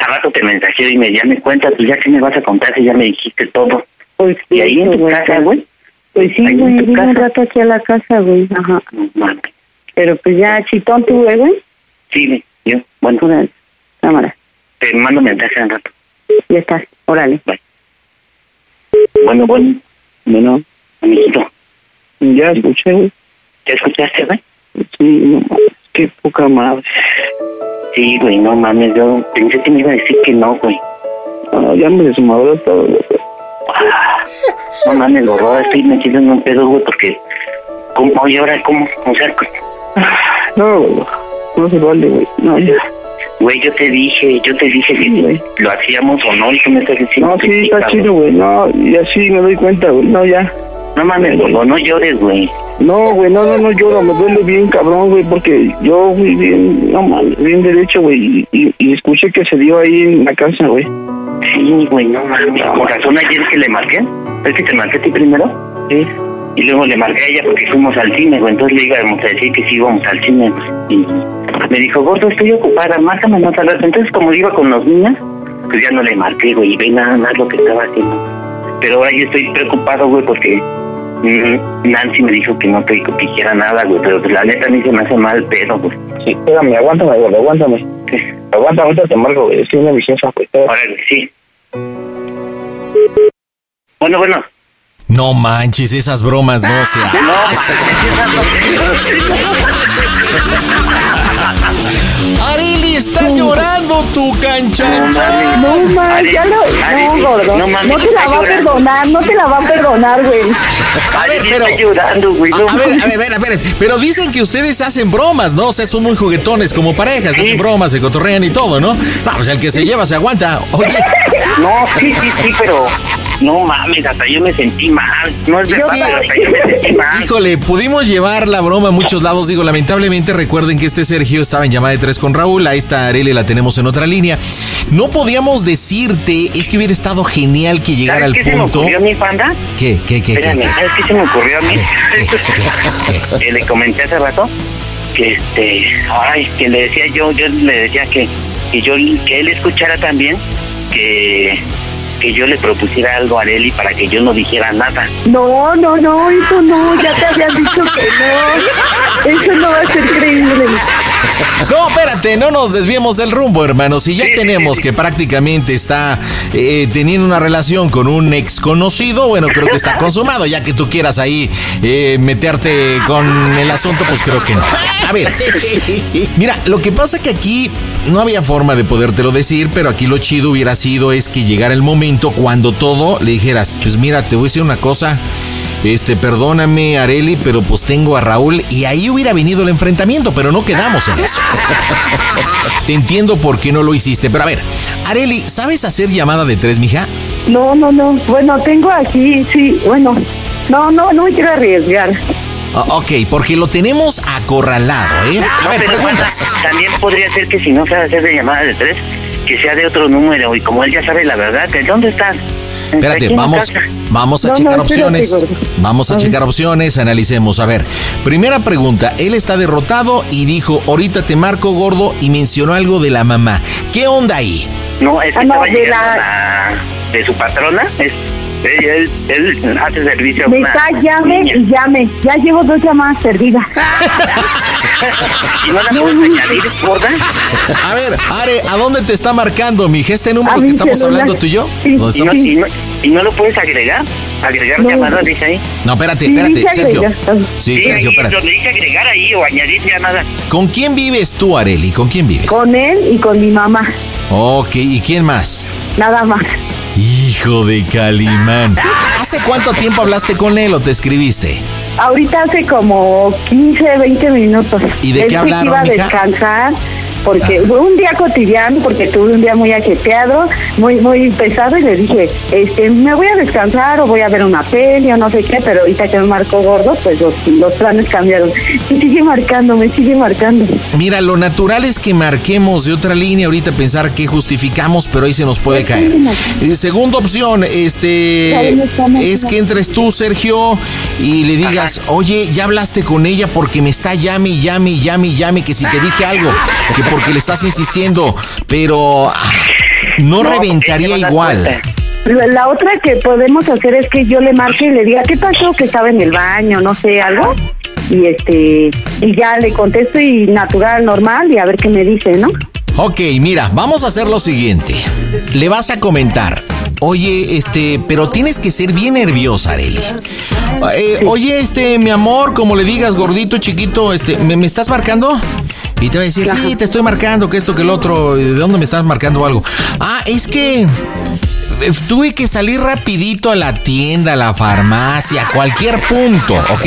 A rato te mensajeo y me ya me cuentas, pues ya que me vas a contar si ya me dijiste todo. Pues y ahí en tu güey, casa, güey. Pues sí, güey, tu vine un rato aquí a la casa, güey. Ajá. Mames. Pero pues ya, chitón tú, güey, güey. Sí, yo. Bueno, Órale. Cámara. te mando mensaje al rato. Ya estás. Órale. Bueno, bueno. Bueno, amiguito. Ya escuché, güey. ¿Ya escuchaste, güey? Sí, no mames, qué poca madre. Sí, güey, no mames, yo pensé que me iba a decir que no, güey. Ah, ya me desmadró todo, güey. No mames, gorro, estoy metido en un pedo, güey, porque... ¿cómo, oye, ahora, ¿cómo? O sea, No, güey, no se vale, güey. No, ya. güey, yo te dije, yo te dije que lo hacíamos o no, y tú me estás diciendo No, sí, está chido, güey. No, y así me doy cuenta, güey. No, ya. No mames, gordo, no llores, güey. No, güey, no, no, no lloro, me duele bien cabrón, güey, porque yo fui bien, no mames, bien derecho, güey, y, y, y escuché que se dio ahí en la casa, güey. Sí, güey, no mames. Con razón ayer que le marqué. ¿Es que te marqué a ti primero? Sí. Y luego le marqué a ella porque fuimos al cine, güey. Entonces le íbamos a decir que sí íbamos al cine, güey. Y me dijo, gordo, estoy ocupada, márcame más al rato. Entonces, como iba con los niños, pues ya no le marqué, güey. Y ve nada más lo que estaba haciendo. Pero ahora yo estoy preocupado, güey, porque Nancy me dijo que no te hiciera nada, güey. Pero la neta mí se me hace mal pedo, güey. Sí, espérame, aguántame, güey, aguántame. Aguántame, ahorita te marco, güey, estoy una vigencia, güey. Órale, sí. Bueno, bueno. No manches, esas bromas no se Areli está llorando tu canchancha. No, man, ya lo... No, gordo. no mames, No te la va a perdonar, no te la va a perdonar, güey. A ver, pero. Está llorando, güey. A, a ver, a ver, a ver, a ver, pero dicen que ustedes hacen bromas, ¿no? O sea, son muy juguetones como parejas, hacen bromas, se cotorrean y todo, ¿no? No, pues el que se lleva se aguanta. Oye, No, sí, sí, sí, pero no mames, hasta yo me sentí mal. No es verdad, hasta yo me sentí mal. Híjole, pudimos llevar la broma a muchos lados. Digo, lamentablemente recuerden que este Sergio estaba en llamada de tres con Raúl. A esta Arely la tenemos en otra línea. No podíamos decirte, es que hubiera estado genial que llegara al ¿Sabes qué punto. se me ocurrió a mi panda? ¿Qué, qué, qué, qué, Espérame, qué? ¿sabes qué se me ocurrió a mí? que le comenté hace rato que este, ay, que le decía yo, yo le decía que, que yo que él escuchara también que que yo le propusiera algo a Areli para que yo no dijera nada. No, no, no, eso no, ya te habían dicho que no. Eso no va a ser creíble. No, espérate, no nos desviemos del rumbo, hermano. Si ya tenemos que prácticamente está eh, teniendo una relación con un ex conocido, bueno, creo que está consumado. Ya que tú quieras ahí eh, meterte con el asunto, pues creo que no. A ver, mira, lo que pasa que aquí no había forma de podértelo decir, pero aquí lo chido hubiera sido es que llegara el momento cuando todo le dijeras, pues mira, te voy a decir una cosa. Este, perdóname, Areli, pero pues tengo a Raúl y ahí hubiera venido el enfrentamiento, pero no quedamos en eso. Te entiendo por qué no lo hiciste, pero a ver, Areli, ¿sabes hacer llamada de tres, mija? No, no, no. Bueno, tengo aquí, sí, bueno. No, no, no me quiero arriesgar. Ah, ok, porque lo tenemos acorralado, ¿eh? A No, ver, pero preguntas. También podría ser que si no sabe hacer de llamadas de tres, que sea de otro número y como él ya sabe la verdad, ¿de dónde estás? Espérate, vamos, vamos a No, checar opciones. Vamos a checar opciones, analicemos. A ver, primera pregunta. Él está derrotado y dijo, ahorita te marco gordo y mencionó algo de la mamá. ¿Qué onda ahí? No, es que Ah, no, estaba de la- la- de su patrona. Es, él, él, él hace servicio a Me una está llame niña. y llame. Ya llevo dos llamadas perdidas. ¿Y no la puedes añadir, gorda? A ver, Are, ¿a dónde te está marcando, mija? ¿Este número A que estamos celular. hablando tú y yo? Sí, ¿Dónde ¿Y no, y, no, y no lo puedes agregar? ¿Agregar No. llamadas, dice ahí? No, espérate, Sí, espérate, dice Sergio. Sí, Sergio, espérate. donde dice agregar ahí o añadir llamadas. ¿Con quién vives tú, Areli? ¿Con quién vives? Con él y con mi mamá. Ok, ¿y quién más? Nada más. Hijo de Calimán. ¿Hace cuánto tiempo hablaste con él o te escribiste? Ahorita hace como 15, 20 minutos. ¿Y de Él qué hablaron, iba a mija? descansar porque fue un día cotidiano, porque tuve un día muy ajetreado, muy muy pesado y le dije, este, me voy a descansar o voy a ver una peli o no sé qué, pero ahorita que me marcó gordo, pues los, los planes cambiaron. Y sigue marcando, me sigue marcando. Mira, lo natural es que marquemos de otra línea ahorita pensar que justificamos, pero ahí se nos puede caer. Eh, segunda opción, este, es que entres tú, Sergio, y le digas, oye, ya hablaste con ella porque me está llame, llame, llame, llame, que si te dije algo, que porque le estás insistiendo, pero ah, no, No, reventaría igual. cuenta. La, la otra que podemos hacer es que yo le marque y le diga, ¿qué pasó? Que estaba en el baño, no sé, algo. Y este, y ya le contesto y natural, normal, y a ver qué me dice, ¿no? Ok, mira, vamos a hacer lo siguiente. Le vas a comentar. Oye, este, pero tienes que ser bien nerviosa, Areli. Eh, Oye, este, mi amor, como le digas, gordito, chiquito, este, ¿me, me estás marcando? Y te va a decir, sí, te estoy marcando, que esto, que el otro, ¿de dónde me estás marcando algo? Ah, es que tuve que salir rapidito a la tienda, a la farmacia, a cualquier punto, ¿ok?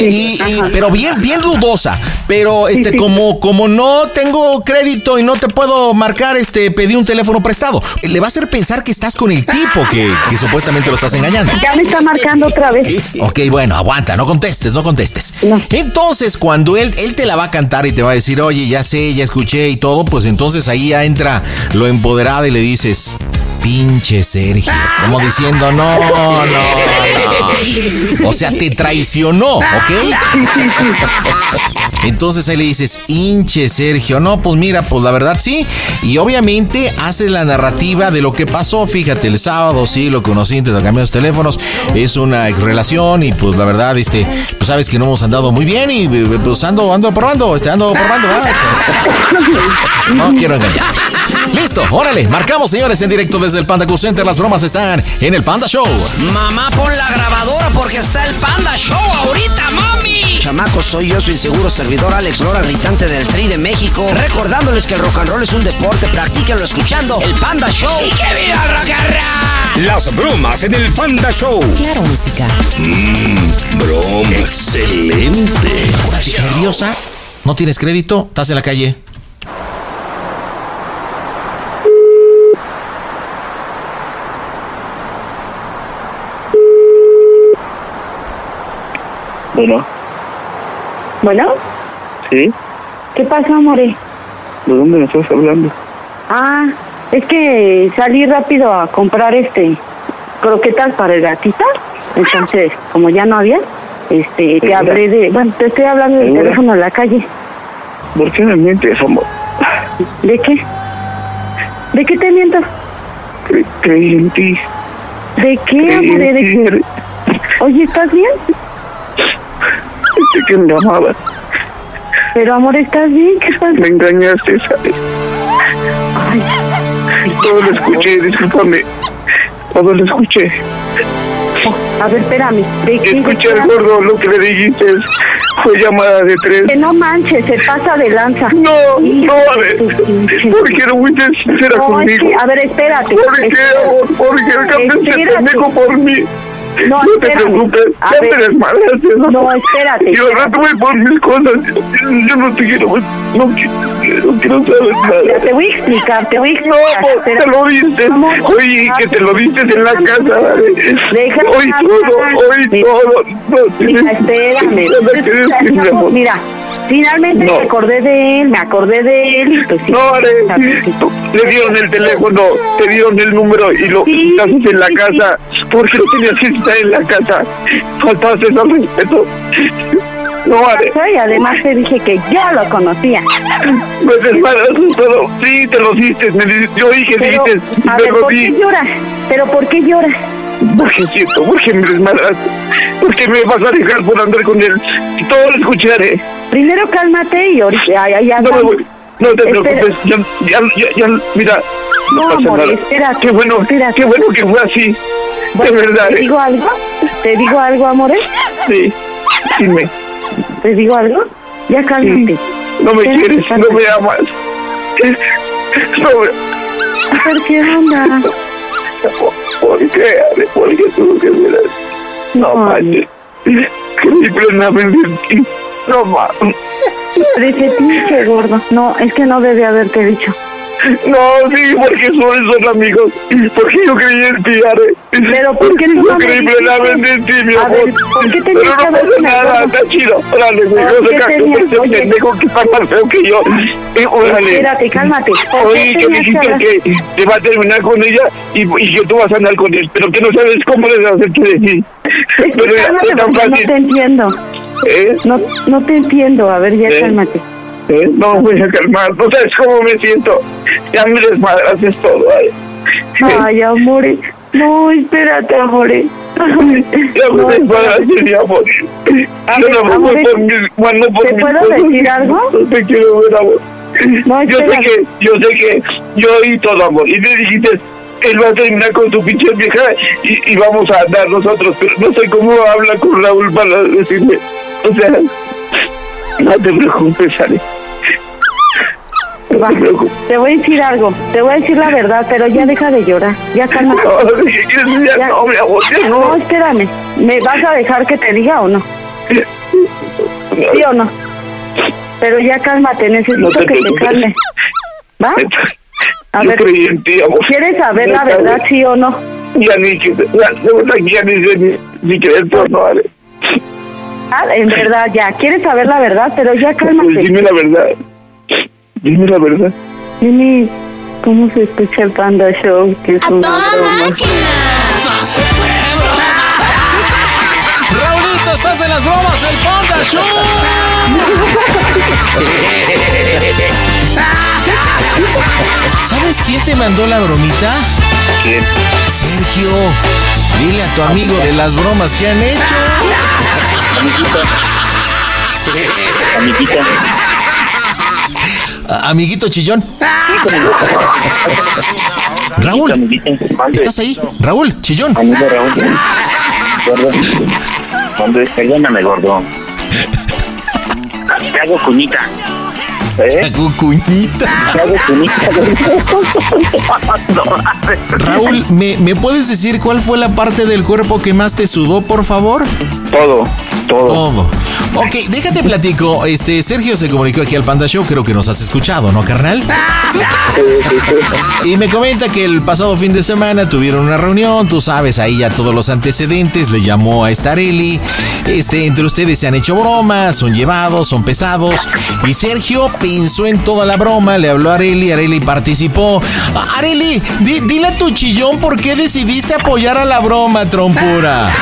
Y, y- pero bien, bien dudosa. Pero este, como, como no tengo crédito y no te puedo marcar, este, pedí un teléfono prestado. Le va a hacer pensar que estás con el tipo que, que supuestamente lo estás engañando. Ya me está marcando otra vez. Ok, bueno, aguanta, no contestes, no contestes. Entonces, cuando él, él te la va a cantar y te va a decir, oye, ya sé, ya escuché y todo, pues entonces ahí ya entra lo empoderado y le dices, pinche Sergio. Como diciendo, no, no, no. O sea, te traicionó, ¿ok? Entonces ahí le dices, hinche Sergio. No, pues mira, pues la verdad sí. Y obviamente haces la narrativa de lo que pasó. Fíjate, el sábado sí lo conocí, te cambié los teléfonos. Es una relación y pues la verdad, este, pues sabes que no hemos andado muy bien y pues ando, ando probando, este, ando probando. ¿verdad? No quiero engañarte. Listo, órale, marcamos señores en directo desde el Panda Cool Center. Las bromas están en el Panda Show. Mamá, pon la grabadora porque está el Panda Show ahorita, mami. Chamacos, soy yo, su inseguro servidor Alex Lora, gritante del Tri de México. Recordándoles que el rock and roll es un deporte, practíquenlo escuchando el Panda Show. ¡Y que viva el rock and roll! Las bromas en el Panda Show. Claro, música. Mmm, broma. Excelente. ¿Nerviosa? ¿No tienes crédito? ¿Estás en la calle? Bueno, Bueno, ¿sí? ¿qué pasa, More? ¿De dónde me estás hablando? Ah, es que salí rápido a comprar este croquetas para el gatito. Entonces, como ya no había, este, te hablé de, bueno, te estoy hablando del teléfono en la calle. ¿Por qué me mientes, amor? ¿De qué? ¿De qué te miento? Cre- creí en ti. ¿De qué, amor? ¿De qué? Oye, ¿estás bien? Pensé que me amabas. Pero, amor, ¿estás bien? ¿Qué pasa? Me engañaste, ¿sabes? Todo lo escuché, discúlpame. Todo lo escuché. A ver, espérame. ¿De qué? Escuché al gordo, lo que le dijiste fue llamada de tres. Que no manches, se pasa de lanza. No, no, a ver. ¿Por qué no fuiste sincera No, es conmigo? que- a ver, espérate. ¿Por qué, amor? ¿Por qué cambiaste pendejo por mí? No, te preocupes, A ver. te desmadraste. No, espérate. Yo al rato voy por mil cosas. Yo, no te quiero, no, no quiero saber Mira, nada. te voy a explicar, te voy a No, explicar. amor, te lo. Amor, Oye, que te lo viste en la casa. Hoy todo, hoy todo. No, Mira, espérame. Mira, finalmente No. me acordé de él, me acordé de él. Pues, sí, No, Ale, le dieron el teléfono, te dieron el número y lo estás en la casa. ¿Por qué no tenías que estar en la casa? Faltaste al respeto. No. Y además te dije que yo lo conocía. Me desmadraste todo. Sí, te lo diste. Me, yo dije, Pero, dijiste. a ver, lo ¿por qué lloras? ¿Pero por qué lloras? Porque siento, porque me desmadraste. Porque me vas a dejar por andar con él. Todo lo escucharé. Primero cálmate y ahorita ya, ya, No. No te Espera. preocupes. Ya, ya, ya, ya, mira. No, No, pasa amor, espérate, Qué bueno, espérate. qué bueno que fue así. Bueno, de verdad. ¿Te ¿eh? digo algo? ¿Te digo algo, amores? Sí, dime. ¿Te digo algo? Ya cálmate. No me Espérate, quieres, no me amas. No me... ¿Por qué onda? ¿Por qué? ¿Por qué tuvo que ser así? No manches. Creí plenamente en ti. No ese pinche gordo. No, es que no debe haberte dicho. No, sí, porque son, son amigos. Porque yo creí en ti, Ale. Pero ¿por qué no me creí plenamente en ti, mi A amor. ¿por qué tenías Pero que no pasa nada, está chido. Órale, güey, ¿Por no se ese oye? pendejo que está más feo que yo. Órale. Espérate, cálmate. ¿Por qué Oye, que tenías dijiste que te va a terminar con ella y, que tú vas a andar con él, pero que no sabes cómo le de ti. Es que Pero ya, cálmate es tan porque no fácil. te entiendo. ¿Eh? No, no te entiendo. A ver, ya ¿Eh? cálmate. ¿Eh? No me voy a calmar, no sabes cómo me siento. Ya me desmadraste todo. Ay, Ay, amores. No, espérate, amores. ya me desmadraste, mi amor. Yo no me voy por mis, bueno, por ¿te mis puedo cosas. decir algo? No te quiero ver, amor. No, yo sé que, yo sé que, yo oí todo, amor. Y me dijiste, él va a terminar con tu pinche vieja y, y vamos a andar nosotros. Pero no sé cómo habla con Raúl para decirme. O sea, no te preocupes, Ale. Va, te voy a decir algo, te voy a decir la verdad, pero ya deja de llorar, ya cálmate. No, ya no, mi amor, ya no. No, espérame, ¿me vas a dejar que te diga o no? ¿Sí o no? Pero ya cálmate, necesito No te que te calmes. ¿Va? A Yo ver, creí en ti, amor. ¿quieres saber la verdad, sí o no? Ya ni que, ya, verdad ni ni, ni creerte o no, Ale. Ah, en verdad, ya, ¿quieres saber la verdad? Pero ya Pues cálmate. dime la verdad. Dime la verdad. Dime, ¿cómo se escucha el Panda Show? Que es una broma. Raulito, estás en las bromas del Panda Show. ¿Sabes quién te mandó la bromita? ¿Quién? Sergio. Dile a tu amigo de las bromas que han hecho. Amiguita. A- Amiguito chillón. Raúl, Amiguita. ¿estás ahí? Raúl, chillón. Amigo Raúl. Gordo. Perdóname, gordo. Te hago cuñita. ¿Eh? Hago cuñita. Te hago cuñita. Raúl, ¿me, ¿me puedes decir cuál fue la parte del cuerpo que más te sudó, por favor? Todo, todo. Todo. Ok, déjate platico. Este, Sergio se comunicó aquí al Panda Show, creo que nos has escuchado, ¿no, carnal? Y me comenta que el pasado fin de semana tuvieron una reunión, tú sabes, ahí ya todos los antecedentes, le llamó a Starelli este, entre ustedes se han hecho bromas, son llevados, son pesados. Y Sergio pensó en toda la broma, le habló a Areli, Areli participó. Areli, di- dile a tu chillón por qué decidiste apoyar a la broma, trompura.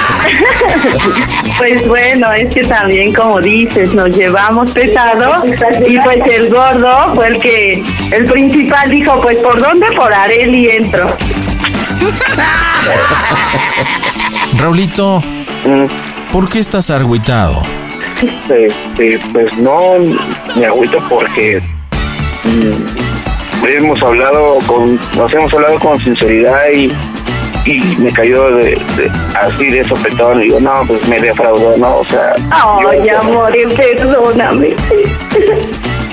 Pues bueno, es que también como dices, nos llevamos pesado y pues el gordo fue el que, el principal dijo, pues ¿por dónde? Por Areli entro. Raulito, ¿por qué estás argüitado? Este, pues no me agüito porque mm, hemos hablado con, nos hemos hablado con sinceridad y, y me cayó de, de- así de sopetón y digo, no, pues me defraudó, ¿no? O sea, Ay, yo- amor, perdóname.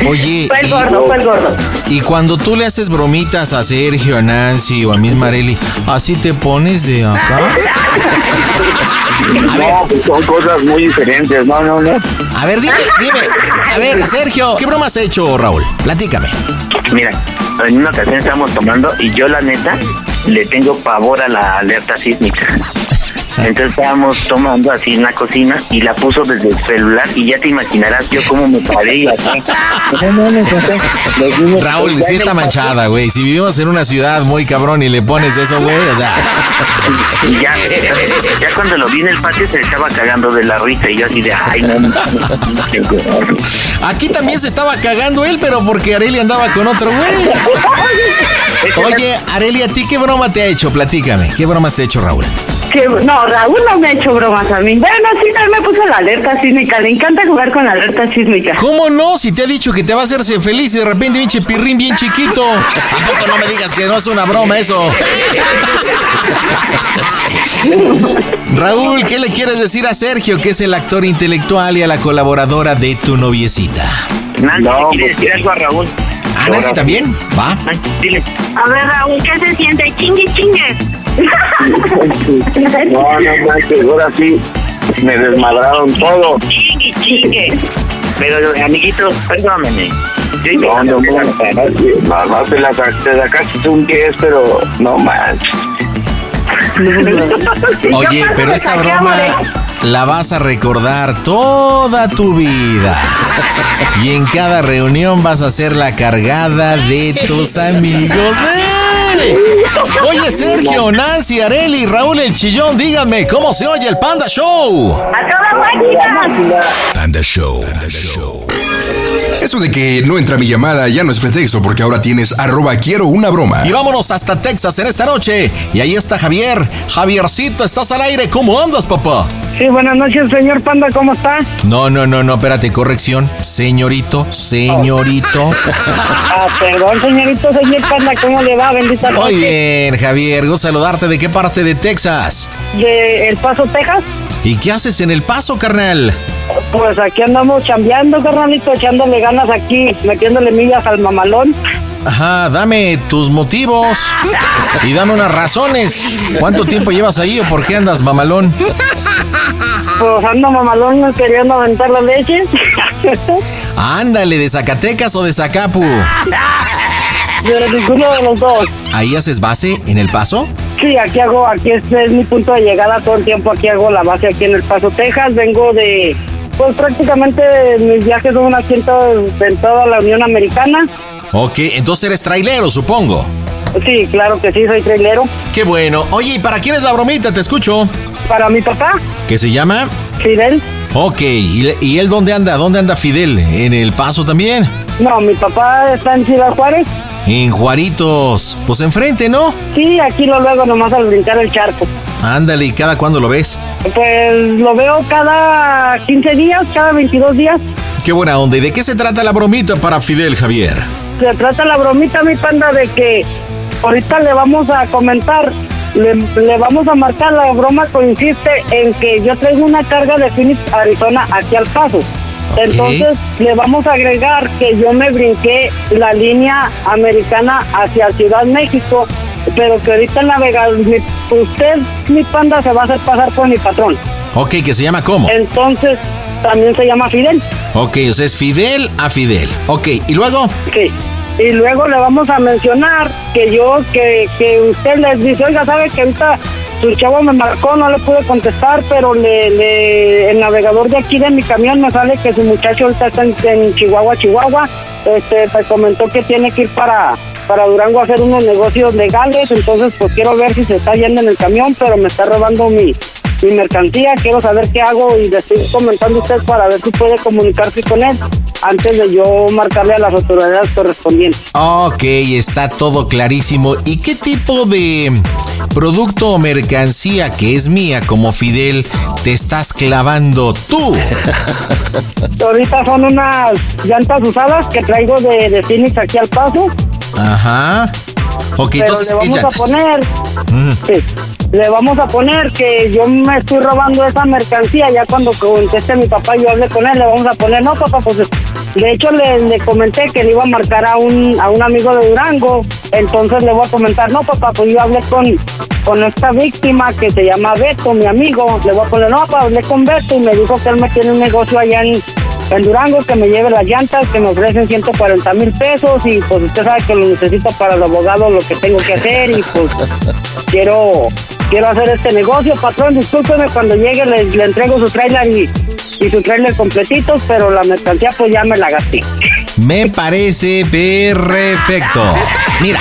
Oye, Fue el y- gordo, fue el gordo. Y cuando tú le haces bromitas a Sergio, a Nancy o a Miss Marelli, ¿así te pones de acá? no, pues son cosas muy diferentes, no, no, no. A ver, dime, dime. A ver, Sergio, ¿qué broma has hecho, Raúl? Platícame. Mira, en una ocasión estábamos tomando y yo la neta le tengo pavor a la alerta sísmica. Entonces estábamos tomando así en la cocina y la puso desde el celular y ya te imaginarás yo cómo me paré y así. Raúl, sí está manchada, güey. Si vivimos en una ciudad muy cabrón y le pones eso, güey, o sea. Y ya, ya cuando lo vi en el patio se estaba cagando de la risa y yo así de, ay, no. no, no". Aquí también se estaba cagando él, pero porque Areli andaba con otro güey. Oye, Areli, ¿a ti qué broma te ha hecho? Platícame. ¿Qué bromas te ha hecho Raúl? Que, no, Raúl no me ha hecho bromas a mí. Bueno, sí, también me puso la alerta sísmica. Le encanta jugar con la alerta sísmica. ¿Cómo no? Si te ha dicho que te va a hacerse feliz y de repente pinche pirrín bien chiquito. Tampoco no me digas que no es una broma eso. Raúl, ¿qué le quieres decir a Sergio, que es el actor intelectual y a la colaboradora de tu noviecita? Nancy, ¿le quiere decir algo a Raúl? ¿Ah, Nancy también? Va. Dile. A ver, Raúl, ¿qué se siente? Chingue, chingue. No, no manches, ahora sí me desmadraron todo. Chingue, chingue. Pero, amiguitos, perdónenme. Yo No, no, no, no, no, te la te sacaste un 10, pero no manches. Oye, pero esta broma la vas a recordar toda tu vida. Y en cada reunión vas a ser la cargada de tus amigos. Oye, Sergio, Nancy, Areli, Raúl el Chillón, díganme, ¿cómo se oye el Panda Show? ¡A toda máquina! Panda Show. Eso de que no entra mi llamada ya no es pretexto porque ahora tienes arroba quiero una broma. Y vámonos hasta Texas en esta noche. Y ahí está Javier. Javiercito, estás al aire. ¿Cómo andas, papá? Sí, buenas noches, señor Panda, ¿cómo está? No, no, no, no, espérate, corrección. Señorito, señorito. Ah, perdón, señorito, señor Panda, ¿cómo le va? Bendita Muy noche. bien, Javier. Gusto saludarte. ¿De qué parte de Texas? De El Paso, Texas. ¿Y qué haces en El Paso, carnal? Pues aquí andamos chambeando, carnalito, echándole ganas aquí, metiéndole millas al mamalón. Ajá, dame tus motivos y dame unas razones. ¿Cuánto tiempo llevas ahí o por qué andas mamalón? Pues ando mamalón queriendo aventar la leche. Ándale, ¿de Zacatecas o de Zacapu? De ninguno de los dos. ¿Ahí haces base en El Paso? Sí, aquí hago, aquí este es mi punto de llegada todo el tiempo, aquí hago la base aquí en El Paso, Texas, vengo de, pues prácticamente mis viajes son en, todo- en toda la Unión Americana. Ok, entonces eres trailero, supongo. Sí, claro que sí, soy trailero. Qué bueno. Oye, ¿y para quién es la bromita? Te escucho. Para mi papá, ¿Qué se llama? Fidel. Ok, ¿y, y él dónde anda? ¿Dónde anda Fidel? ¿En El Paso también? No, mi papá está en Ciudad Juárez. En Juaritos. Pues enfrente, ¿no? Sí, aquí lo luego nomás al brincar el charco. Ándale, ¿y cada cuándo lo ves? Pues lo veo cada 15 días, cada 22 días. Qué buena onda. ¿Y de qué se trata la bromita para Fidel, Javier? Se trata la bromita, mi panda, de que ahorita le vamos a comentar, le, le vamos a marcar, la broma consiste en que yo traigo una carga de Phoenix, Arizona, aquí al paso. Entonces le vamos a agregar que yo me brinqué la línea americana hacia Ciudad México, pero que ahorita mi- usted, mi panda, se va a hacer pasar por mi patrón. Ok, ¿que se llama cómo? Entonces también se llama Fidel. Ok, o sea, es Fidel a Fidel. Ok, ¿y luego? Sí. Y luego le vamos a mencionar que yo, que, que usted les dice, oiga, sabe que ahorita su chavo me marcó, no le pude contestar, pero le, le- el navegador de aquí de mi camión me sale que su muchacho ahorita está en, en Chihuahua, Chihuahua. Este, me comentó que tiene que ir para, para Durango a hacer unos negocios legales, entonces pues quiero ver si se está yendo en el camión, pero me está robando mi, mi mercancía, quiero saber qué hago y le estoy comentando a usted para ver si puede comunicarse con él antes de yo marcarle a las autoridades correspondientes. Ok, está todo clarísimo. ¿Y qué tipo de producto o mercancía que es mía como Fidel te estás clavando tú? Ahorita son unas llantas usadas que traigo de, de Phoenix aquí al paso. Ajá. Ok, pero entonces le vamos a poner, Mm. sí, le vamos a poner que yo me estoy robando esa mercancía. Ya cuando conteste mi papá yo hablé con él, le vamos a poner, no papá, pues de hecho le, le comenté que le iba a marcar a un, a un amigo de Durango. Entonces le voy a comentar, no papá, pues yo hablé con, con esta víctima que se llama Beto, mi amigo. Le voy a poner, no papá, hablé con Beto y me dijo que él me tiene un negocio allá en, en Durango, que me lleve las llantas, que me ofrecen 140 mil pesos y pues usted sabe que lo necesito para el abogado, lo que tengo que hacer y pues quiero quiero hacer este negocio. Patrón, discúlpeme, cuando llegue le, le entrego su trailer y, y su trailer completitos, pero la mercancía pues ya me la gasté. Me parece perfecto. Mira,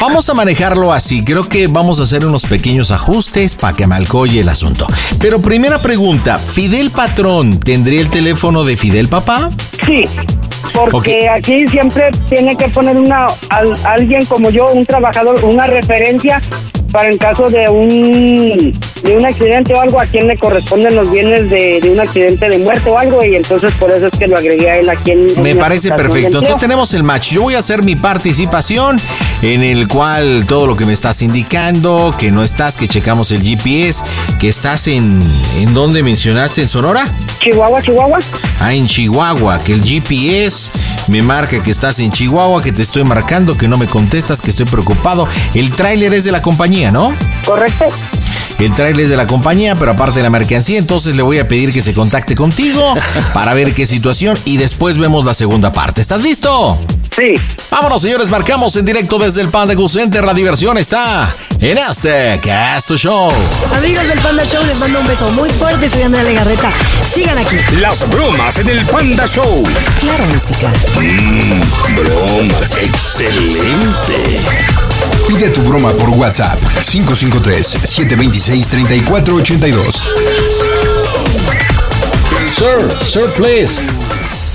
vamos a manejarlo así. Creo que vamos a hacer unos pequeños ajustes para que me alcoye el asunto. Pero primera pregunta, ¿Fidel Patrón tendría el teléfono de Fidel Papá? Sí, porque aquí siempre tiene que poner una al- alguien como yo, un trabajador, una referencia para en caso de un de un accidente o algo a quien le corresponden los bienes de, de un accidente de muerte o algo y entonces por eso es que lo agregué a él aquí en Me parece perfecto. Entonces tenemos el match. Yo voy a hacer mi participación en el cual todo lo que me estás indicando, que no estás, que checamos el GPS, que estás en... ¿En dónde mencionaste? ¿En Sonora? Chihuahua, Chihuahua. Ah, en Chihuahua, que el GPS me marca que estás en Chihuahua, que te estoy marcando, que no me contestas, que estoy preocupado. El tráiler es de la compañía, ¿no? Correcto. El tráiler es de la compañía, pero aparte de la mercancía, entonces le voy a pedir que se contacte contigo para ver qué situación y después vemos la segunda parte. ¿Estás listo? Sí. Vámonos, señores, marcamos en directo desde el Panda Go Center. La diversión está en este Cast Show. Amigos del Panda Show, les mando un beso muy fuerte. Soy Andrea Legarreta. Sigan aquí. Las bromas en el Panda Show. Claro, música. Mmm, bromas, excelente. Pide tu broma por WhatsApp 553-726-3482. Sir, sir, please.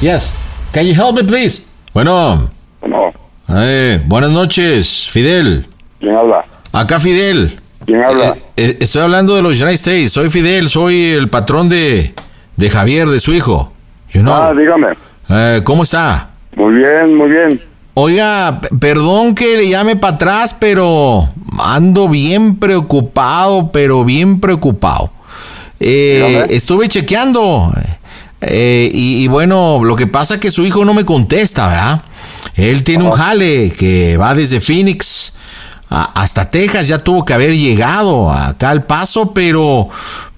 Yes. Can you help me, please? Bueno. No. Eh, buenas noches, Fidel. ¿Quién habla? Acá Fidel. ¿Quién habla? Eh, eh, estoy hablando de los United States. Soy Fidel, soy el patrón de, de Javier, de su hijo. You know. Ah, dígame. Eh, ¿Cómo está? Muy bien, muy bien. Oiga, perdón que le llame para atrás, pero ando bien preocupado, pero bien preocupado. Eh, estuve chequeando. eh, y, y bueno, lo que pasa es que su hijo no me contesta, ¿verdad? Él tiene un jale que va desde Phoenix a- hasta Texas, ya tuvo que haber llegado acá al paso, pero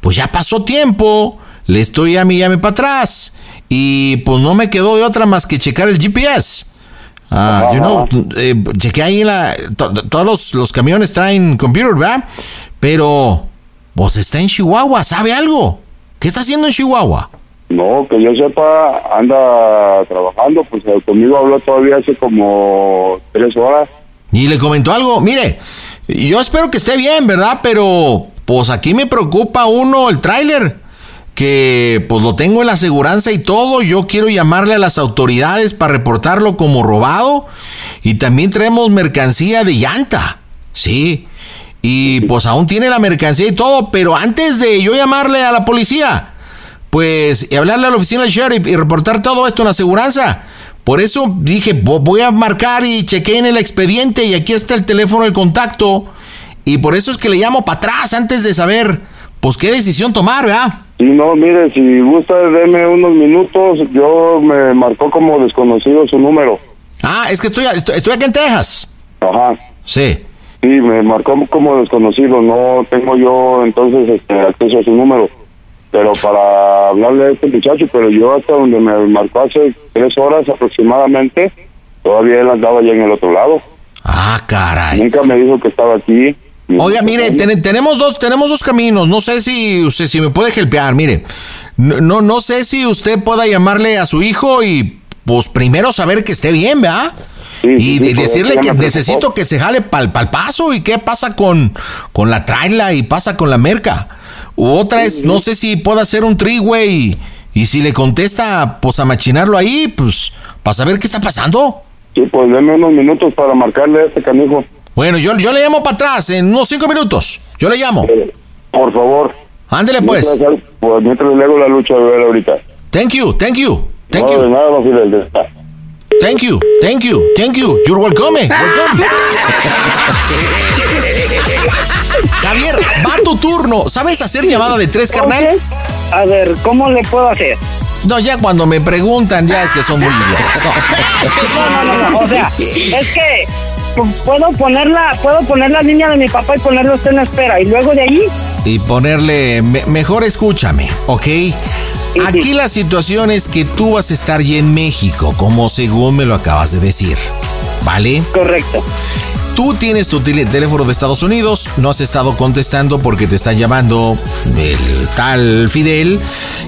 pues ya pasó tiempo. Le estoy a mi llame para atrás. Y pues no me quedó de otra más que checar el GPS. Ah, you know, eh, chequé ahí la. to- todos los, los camiones traen computer, ¿verdad? Pero, pues está en Chihuahua, ¿sabe algo? ¿Qué está haciendo en Chihuahua? No, que yo sepa, anda trabajando, pues eh, conmigo habló todavía hace como tres horas. Y le comentó algo. Mire, yo espero que esté bien, ¿verdad? Pero, pues aquí me preocupa uno el tráiler. Que pues lo tengo en la aseguranza y todo. Yo quiero llamarle a las autoridades para reportarlo como robado. Y también traemos mercancía de llanta. Sí. Y pues aún tiene la mercancía y todo. Pero antes de yo llamarle a la policía, pues y hablarle a la oficina del sheriff y reportar todo esto en la aseguranza. Por eso dije, "Vo- voy a marcar y chequé en el expediente y aquí está el teléfono del contacto. Y por eso es que le llamo para atrás antes de saber, pues, qué decisión tomar, ¿verdad? Sí, no, mire, si gusta, deme unos minutos. Yo me marcó como desconocido su número. Ah, es que estoy, estoy, estoy acá en Texas. Ajá. Sí. Sí, me marcó como desconocido. No tengo yo entonces este, acceso a su número. Pero para hablarle a este muchacho, pero yo hasta donde me marcó hace tres horas aproximadamente, todavía él andaba allá en el otro lado. Ah, caray. Nunca me dijo que estaba aquí. Oiga, mire, ten- tenemos dos, tenemos dos caminos. No sé si usted si me puede helpear, mire. No, no, no sé si usted pueda llamarle a su hijo y pues primero saber que esté bien, ¿verdad? y sí, decirle que necesito que se jale pa'l, pa'l paso y qué pasa con, con la traila y pasa con la merca. U otra es, no sé si pueda hacer un triway y, y si le contesta, pues a machinarlo ahí, pues para saber qué está pasando. Sí, pues deme unos minutos para marcarle a este canijo. Bueno, yo, yo le llamo para atrás en unos cinco minutos. Yo le llamo. Por favor. Ándele pues. Mientras, pues mientras le hago la lucha de ver ahorita. Thank you, thank you, thank no, you. de nada, don Fidel. de- Thank you, thank you, thank you. You're welcome. welcome. Javier, va tu turno. ¿Sabes hacer llamada de tres, carnal? A ver, ¿cómo le puedo hacer? No, ya cuando me preguntan, ya es que son muy idiotas. No, no, no, no, o sea, es que puedo ponerla, puedo poner la línea de mi papá y ponerlo usted en espera y luego de ahí Y ponerle, me- mejor escúchame, ¿ok? Aquí la situación es que tú vas a estar ya en México, como según me lo acabas de decir, ¿vale? Correcto. Tú tienes tu teléfono de Estados Unidos, no has estado contestando porque te están llamando el tal Fidel,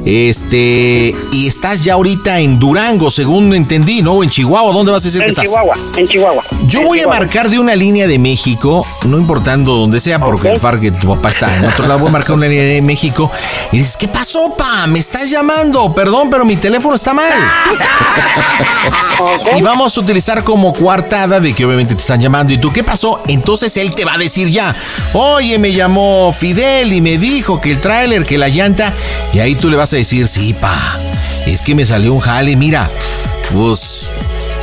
este, y estás ya ahorita en Durango, según entendí, ¿no? O en Chihuahua, ¿dónde vas a decir que en estás? Chihuahua, en Chihuahua. Yo En voy a marcar de una línea de México, no importando donde sea, porque el parque tu papá está en otro lado. Voy a marcar una línea de México y dices, ¿qué pasó, pa? Me estás llamando. Perdón, pero mi teléfono está mal. Y vamos a utilizar como coartada de que obviamente te están llamando y tú, ¿qué pasó? Entonces él te va a decir ya, oye, me llamó Fidel y me dijo que el tráiler, que la llanta, y ahí tú le vas a decir, sí, pa, es que me salió un jale, mira, pues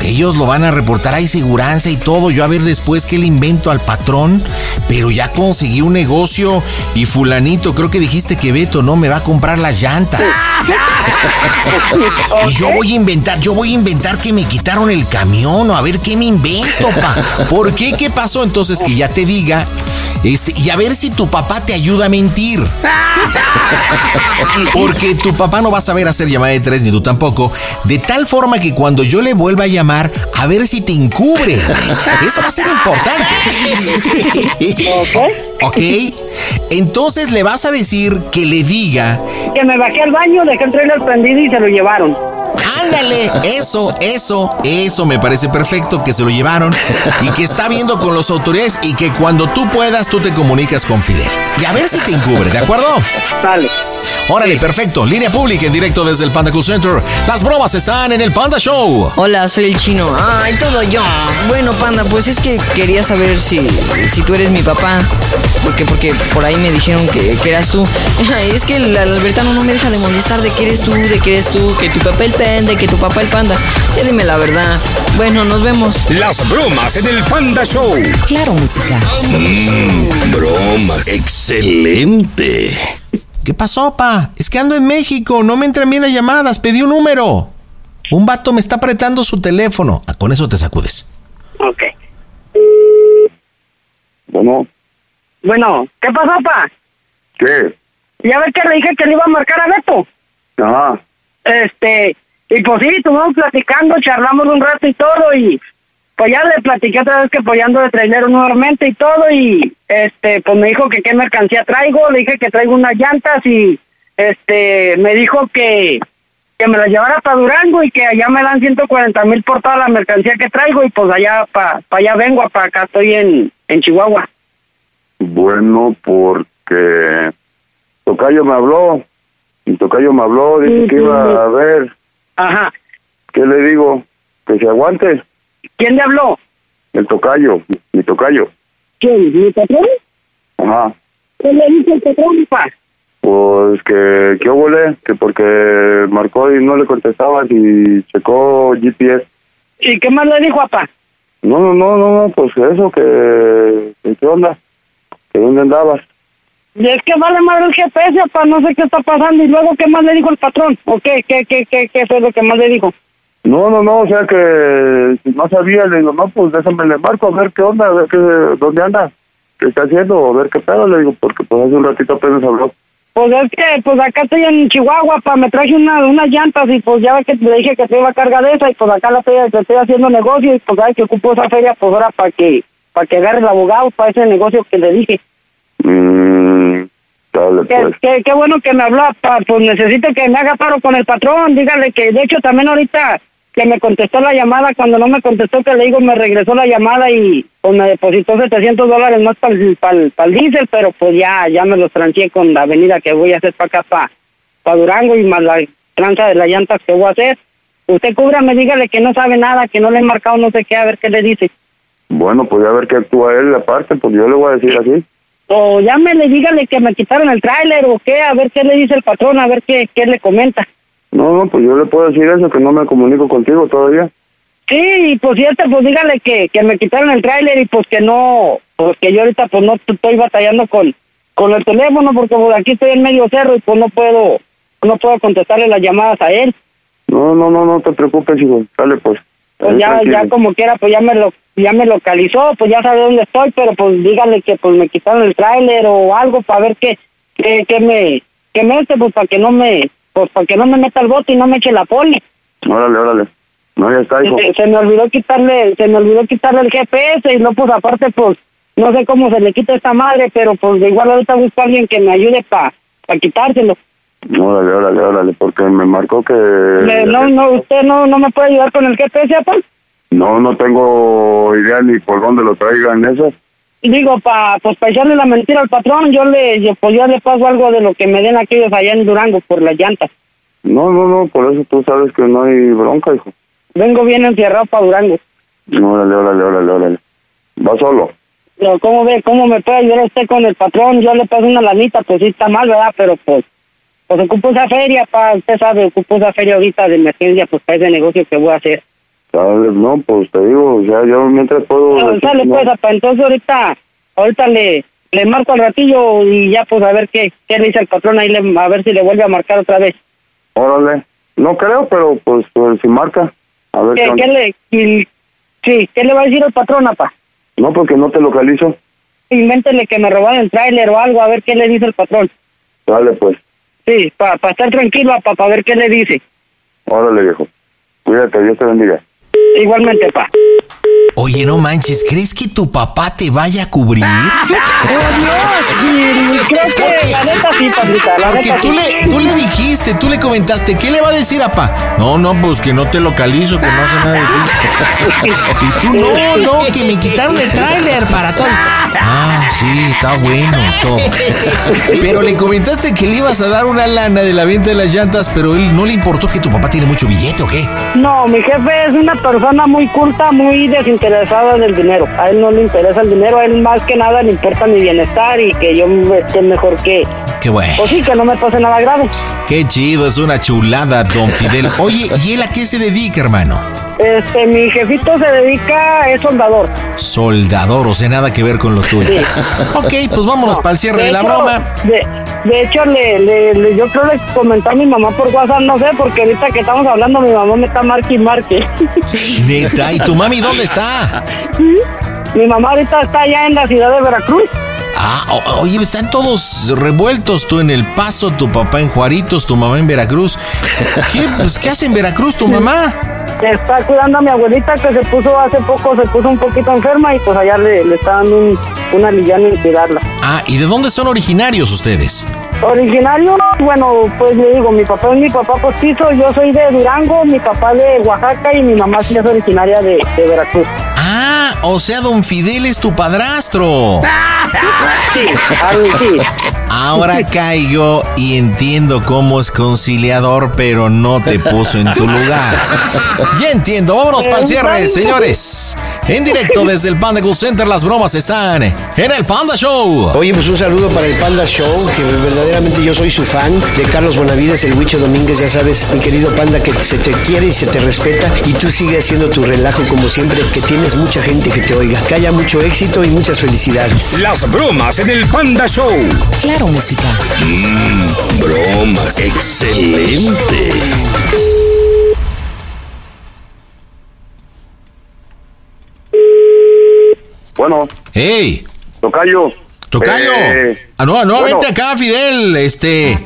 ellos lo van a reportar, hay seguranza y todo. Yo a ver después qué le invento al patrón. Pero ya conseguí un negocio y fulanito, creo que dijiste que Beto no me va a comprar las llantas. Y yo voy a inventar, yo voy a inventar que me quitaron el camión o a ver qué me invento, pa. ¿Por qué? ¿Qué pasó? Entonces que ya te diga. Este, y a ver si tu papá te ayuda a mentir. Porque tu papá no va a saber hacer llamada de tres, ni tú tampoco. De tal forma que cuando yo le vuelva a llamar, a ver si te encubre. Eso va a ser importante. ¿Ok? Entonces le vas a decir que le diga. Que me bajé al baño, dejé el trailer prendido y se lo llevaron. Ándale, eso, eso, eso me parece perfecto, que se lo llevaron y que está viendo con las autoridades y que cuando tú puedas tú te comunicas con Fidel. Y a ver si te encubre, ¿de acuerdo? Dale. Órale, perfecto. Línea pública en directo desde el Panda Cool Center. Las bromas están en el Panda Show. Hola, soy el chino. Ay, todo yo. Bueno, panda, pues es que quería saber si, si tú eres mi papá. Porque, porque por ahí me dijeron que, que eras tú. Es que el, Albertano no me deja de molestar de que eres tú, de que eres tú, que tu papá el panda, que tu papá el panda. Ya dime la verdad. Bueno, nos vemos. Las bromas en el Panda Show. Claro, música. bromas. Excelente. ¿Qué pasó, pa? Es que ando en México, no me entran bien las llamadas, pedí un número. Un vato me está apretando su teléfono. Ah, Con eso te sacudes. Ok. Bueno, Bueno, ¿qué pasó, pa? ¿qué? Ya ves que le dije que le iba a marcar a Beto. Ajá. Este, y pues sí, estuvimos platicando, charlamos un rato y todo, y pues ya le platiqué otra vez que apoyando de trailero nuevamente y todo, y este, pues me dijo que qué mercancía traigo, le dije que traigo unas llantas y este, me dijo que, que me las llevara para Durango y que allá me dan 140 mil por toda la mercancía que traigo y pues allá para allá vengo, para acá estoy en, en Chihuahua. Bueno, porque Tocayo me habló. Y Tocayo me habló, dice que iba a ver. Ajá. ¿Qué le digo? Que se aguante. ¿Quién le habló? El Tocayo, mi Tocayo. ¿Quién? ¿Mi patrón? Ajá. ¿Qué le dice el patrón, pa? Pues que, que volé, que porque marcó y no le contestaban y checó GPS. ¿Y qué más le dijo, papá? No, no, no, no, no, pues eso, que, que ¿qué onda? ¿Que dónde andabas? Y es que vale madre el GPS, papá, no sé qué está pasando. ¿Y luego qué más le dijo el patrón? ¿O qué, qué, qué, qué, qué fue lo que más le dijo? No, no, no, o sea que si no sabía, le digo, no, pues déjame le marco a ver qué onda, a ver qué, dónde anda, qué está haciendo, a ver qué pedo, le digo, porque pues hace un ratito apenas habló. Pues es que, pues acá estoy en Chihuahua, pa, me traje una, unas llantas y pues ya ves que le dije que te iba a cargar de esa y pues acá la estoy, te estoy haciendo negocio y pues sabes que ocupo esa feria pues ahora para que, para que agarre el abogado para ese negocio que le dije. Mm, dale, Qué, pues. qué- qué bueno que me habló, pa, pues necesito que me haga paro con el patrón, dígale que de hecho también ahorita que me contestó la llamada, cuando no me contestó que le digo me regresó la llamada y pues me depositó 700 dólares más para el, para diésel, pero pues ya ya me los tranché con la avenida que voy a hacer para acá, para pa Durango y más la tranza de las llantas que voy a hacer. Usted cúbrame, dígale que no sabe nada, que no le he marcado no sé qué, a ver qué le dice. Bueno, pues a ver qué actúa él aparte, pues yo le voy a decir así. O llámele, dígale que me quitaron el tráiler o qué, a ver qué le dice el patrón, a ver qué, qué le comenta. No, no, pues yo le puedo decir eso, que no me comunico contigo todavía. Sí, y pues si este, pues dígale que, que me quitaron el tráiler y pues que no, pues que yo ahorita pues no estoy batallando con, con el teléfono porque pues aquí estoy en medio cerro y pues no puedo, no puedo contestarle las llamadas a él. No, no, no, no te preocupes, hijo. Dale, pues. Pues ya, tranquilo. ya como quiera, pues ya me lo, ya me localizó, pues ya sabe dónde estoy, pero pues dígale que pues me quitaron el tráiler o algo para ver qué, qué, qué me, qué me hace, pues para que no me, pues para que no me meta el bote y no me eche la poli. Órale, órale. No, ya está, hijo. Se, se me olvidó quitarle, se me olvidó quitarle el GPS y no, pues aparte, pues, no sé cómo se le quita esta madre, pero pues de igual ahorita busco a alguien que me ayude para quitárselo. Órale, órale, órale, porque me marcó que... No, no, usted no, no me puede ayudar con el GPS, apa? No, no tengo idea ni por dónde lo traigan eso. Digo, pa, pues para echarle la mentira al patrón, yo le, yo, pues yo le paso algo de lo que me den aquellos allá en Durango por las llantas. No, no, no, por eso tú sabes que no hay bronca, hijo. Vengo bien encerrado para Durango. Órale, órale, órale, órale. Va solo. Pero, ¿cómo ve? ¿Cómo me puede ayudar usted con el patrón? Yo le paso una lanita, pues sí está mal, ¿verdad? Pero pues, pues ocupo esa feria, pa, usted sabe, ocupo esa feria ahorita de emergencia, pues para ese negocio que voy a hacer. ¿Sabes? No, pues te digo, o sea, yo mientras puedo... No, decir, sale no. pues, apa, entonces ahorita, ahorita le, le marco al ratillo y ya pues a ver qué, qué le dice el patrón ahí, le- a ver si le vuelve a marcar otra vez. Órale. No creo, pero pues, pues si marca. A ver ¿Qué, qué le, y- sí, ¿qué le va a decir el patrón, apa? No, porque no te localizo. Invéntele que me robaron el tráiler o algo, a ver qué le dice el patrón. Dale, pues. Sí, para estar tranquilo, apa, para ver qué le dice. Órale, viejo. Cuídate, Dios te bendiga. Igualmente, pa. Oye, no manches, ¿crees que tu papá te vaya a cubrir? ¡Oh, Dios! Creo que la neta sí, la Porque neta tú sí. le, tú le dijiste, tú le comentaste, ¿qué le va a decir, papá? No, no, pues que no te localizo, que no sé nada de ti. Y tú, no, no, que me quitaron el tráiler para todo. Ah, sí, está bueno, todo. Pero le comentaste que le ibas a dar una lana de la venta de las llantas, pero él no le importó que tu papá tiene mucho billete o qué. No, mi jefe es una persona muy culta, muy desinteresada del dinero. A él no le interesa el dinero, a él más que nada le importa mi bienestar y que yo esté mejor que... Qué bueno. Pues sí, que no me pase nada grave. Qué chido, es una chulada, don Fidel. Oye, ¿y él a qué se dedica, hermano? Este, mi jefito se dedica, es soldador. Soldador, o sea, nada que ver con lo tuyo. Ok, pues vámonos para el cierre de, la hecho, broma. De, de hecho, le, le, le- yo creo que comenté a mi mamá por WhatsApp, no sé, porque ahorita que estamos hablando, mi mamá me está marque y marque. Neta, ¿y tu mami dónde está? mi mamá ahorita está allá en la ciudad de Veracruz. Ah, oye, están todos revueltos. Tú en El Paso, tu papá en Juaritos, tu mamá en Veracruz. ¿Qué, pues, ¿qué hace en Veracruz tu mamá? Está cuidando a mi abuelita que se puso hace poco, se puso un poquito enferma y pues allá le, le está dando un, una liviana en cuidarla. Ah, ¿y de dónde son originarios ustedes? Originario, bueno, pues le digo, mi papá es mi papá postizo, yo soy de Durango, mi papá de Oaxaca y mi mamá sí es originaria de, de Veracruz. Ah, o sea, don Fidel es tu padrastro. Sí, sí. Ahora caigo y entiendo cómo es conciliador, pero no te puso en tu lugar. Ya entiendo, vámonos para el cierre, señores. En directo desde el Panda Cool Center, las bromas están en el Panda Show. Oye, pues un saludo para el Panda Show, que verdaderamente yo soy su fan, de Carlos Bonavides, el Huicho Domínguez, ya sabes, mi querido Panda, que se te quiere y se te respeta, y tú sigues haciendo tu relajo como siempre, que tienes mucha gente que te oiga. Que haya mucho éxito y muchas felicidades. Las bromas en el Panda Show. Claro, música. Mmm, bromas, excelente. Bueno, ¡Hey! Tocayo, Tocayo. Eh, Ah, no, nuevamente bueno. acá, Fidel. Este.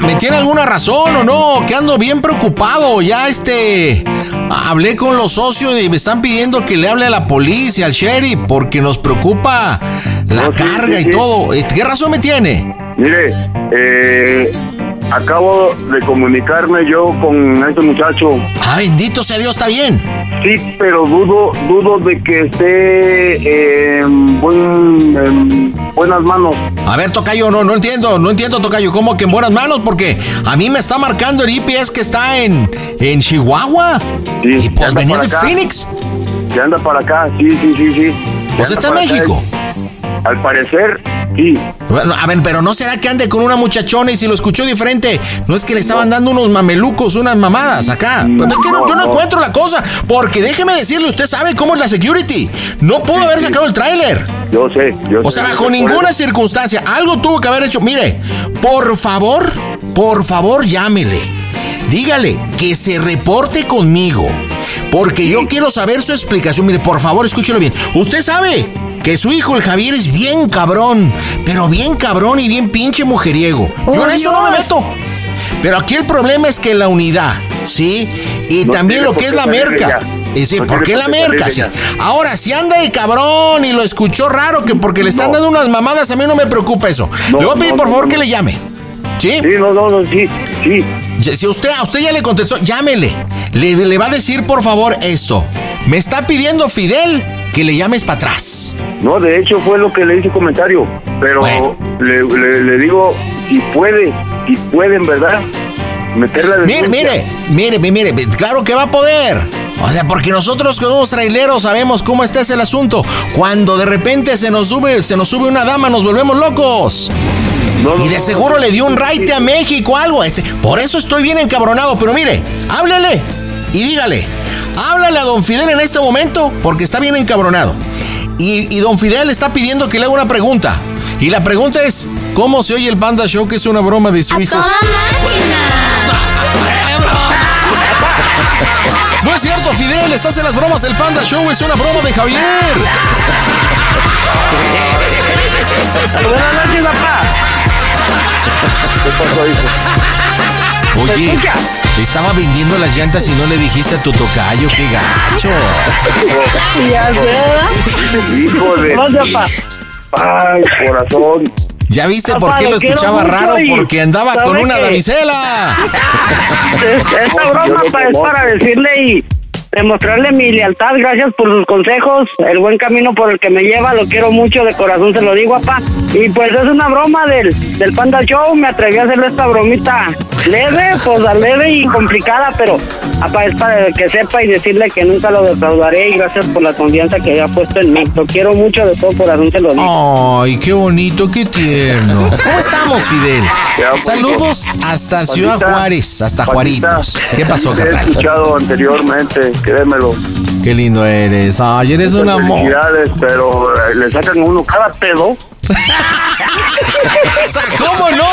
¿Me tiene alguna razón o no? Que ando bien preocupado. Ya, este. Hablé con los socios y me están pidiendo que le hable a la policía, al sheriff, porque nos preocupa la No, carga sí, y sí. todo. ¿Qué razón me tiene? Mire, eh, acabo de comunicarme yo con este muchacho. Ah, bendito sea Dios, está bien. Sí, pero dudo, dudo de que esté en, buen, en buenas manos. A ver, Tocayo, no, no entiendo, no entiendo, Tocayo, ¿cómo que en buenas manos? Porque a mí me está marcando el IPS que está en, en Chihuahua. y pues venía de. Phoenix. Que anda para acá, sí, sí, sí, sí. Pues está en para acá. Al parecer, sí. Bueno, a ver, pero no será que ande con una muchachona y si lo escuchó diferente, no es que le estaban dando unos mamelucos, unas mamadas acá. Pues es que no- yo no encuentro la cosa, porque déjeme decirle, usted sabe cómo es la security. No pudo haber sacado el tráiler. Yo sé, yo O sé. sea, bajo ninguna eso. circunstancia, algo tuvo que haber hecho. Mire, por favor, por favor, llámele. Dígale que se reporte conmigo. Porque yo quiero saber su explicación. Mire, por favor, escúchelo bien. Usted sabe que su hijo, el Javier, es bien cabrón. Pero bien cabrón y bien pinche mujeriego. yo ¡Oh, en eso no me meto. Pero aquí el problema es que la unidad, ¿sí? Y No también lo que es la merca. ella. Y sí, No ¿por qué la merca? Sí. Ahora, si anda de cabrón y lo escuchó raro, que porque le están dando unas mamadas, a mí no me preocupa eso. No, le voy a pedir no, por no, favor no. que le llame. ¿Sí? Sí, no, no, no, sí, Si usted, a usted ya le contestó, llámele. Le, le va a decir por favor esto. Me está pidiendo Fidel que le llames para atrás. No, de hecho fue lo que le hice comentario. Pero le, le- le digo, si puede, si puede en verdad, meter la Mire, mire, mire, mire, mire, claro que va a poder. O sea, porque nosotros que somos traileros sabemos cómo está ese el asunto. Cuando de repente se nos sube, se nos sube una dama, nos volvemos locos. y de seguro le dio un raite a México o algo. Este, por eso estoy bien encabronado. Pero mire, háblele y dígale. Háblale a don Fidel en este momento porque está bien encabronado. Y, y don Fidel está pidiendo que le haga una pregunta. Y la pregunta es, ¿cómo se oye el Panda Show que es una broma de su hijo? No es cierto, Fidel, estás en las bromas del Panda Show, es una broma de Javier. Buenas noches, papá. ¿Qué pasó, hijo? Oye, ¿Me escucha? estaba vendiendo las llantas y no le dijiste a tu tocayo, qué gacho. Ya sé. Hijo de... Ay, corazón. ¿Ya viste por qué lo escuchaba raro? y Porque andaba con ¿sabe una qué? damisela. Esta broma pa- es para decirle y demostrarle mi lealtad. Gracias por sus consejos, el buen camino por el que me lleva. Lo quiero mucho, de corazón se lo digo, papá. Y pues es una broma del, del Panda Show. Me atreví a hacerle esta bromita leve, pues a leve y complicada, pero papá, es para que sepa y decirle que nunca lo defraudaré. Y gracias por la confianza que había puesto en mí. Lo quiero mucho, de todo corazón se lo digo. Ay, qué bonito, qué tierno. ¿Cómo estamos, Fidel? Saludos hasta Ciudad Juárez, hasta Juaritos. ¿Qué pasó, Te he carnal? escuchado anteriormente, créemelo. Qué lindo eres. Ay, eres un Muchas amor. felicidades, pero eh, le sacan a uno cada pedo. ¿Cómo no?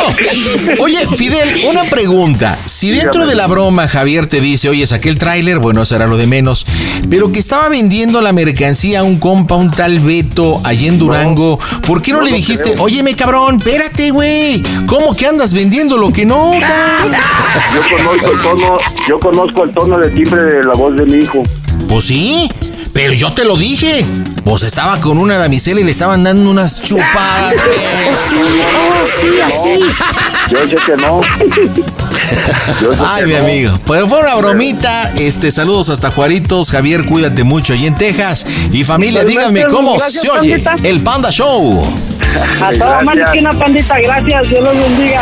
Oye, Fidel, una pregunta. Si dentro de la broma Javier te dice, oye, saqué el tráiler, bueno, eso era lo de menos, pero que estaba vendiendo la mercancía a un compa, un tal Beto, allí en Durango, ¿por qué no, no le dijiste, óyeme, cabrón, espérate, güey? ¿Cómo que andas vendiendo lo que no? Yo conozco el tono, yo conozco el tono de timbre de la voz de mi hijo. Pues sí, pero yo te lo dije. Pues estaba con una damisela y le estaban dando unas chupadas. Oh, sí, así. Yo sé que no. Yo sé Ay, que mi no. amigo. Pues fue una bromita. Este, saludos hasta Juaritos. Javier, cuídate mucho allí en Texas. Y familia, Igualmente, díganme cómo gracias, se oye pandita. el Panda Show. A toda máquina, pandita, gracias. Dios los bendiga.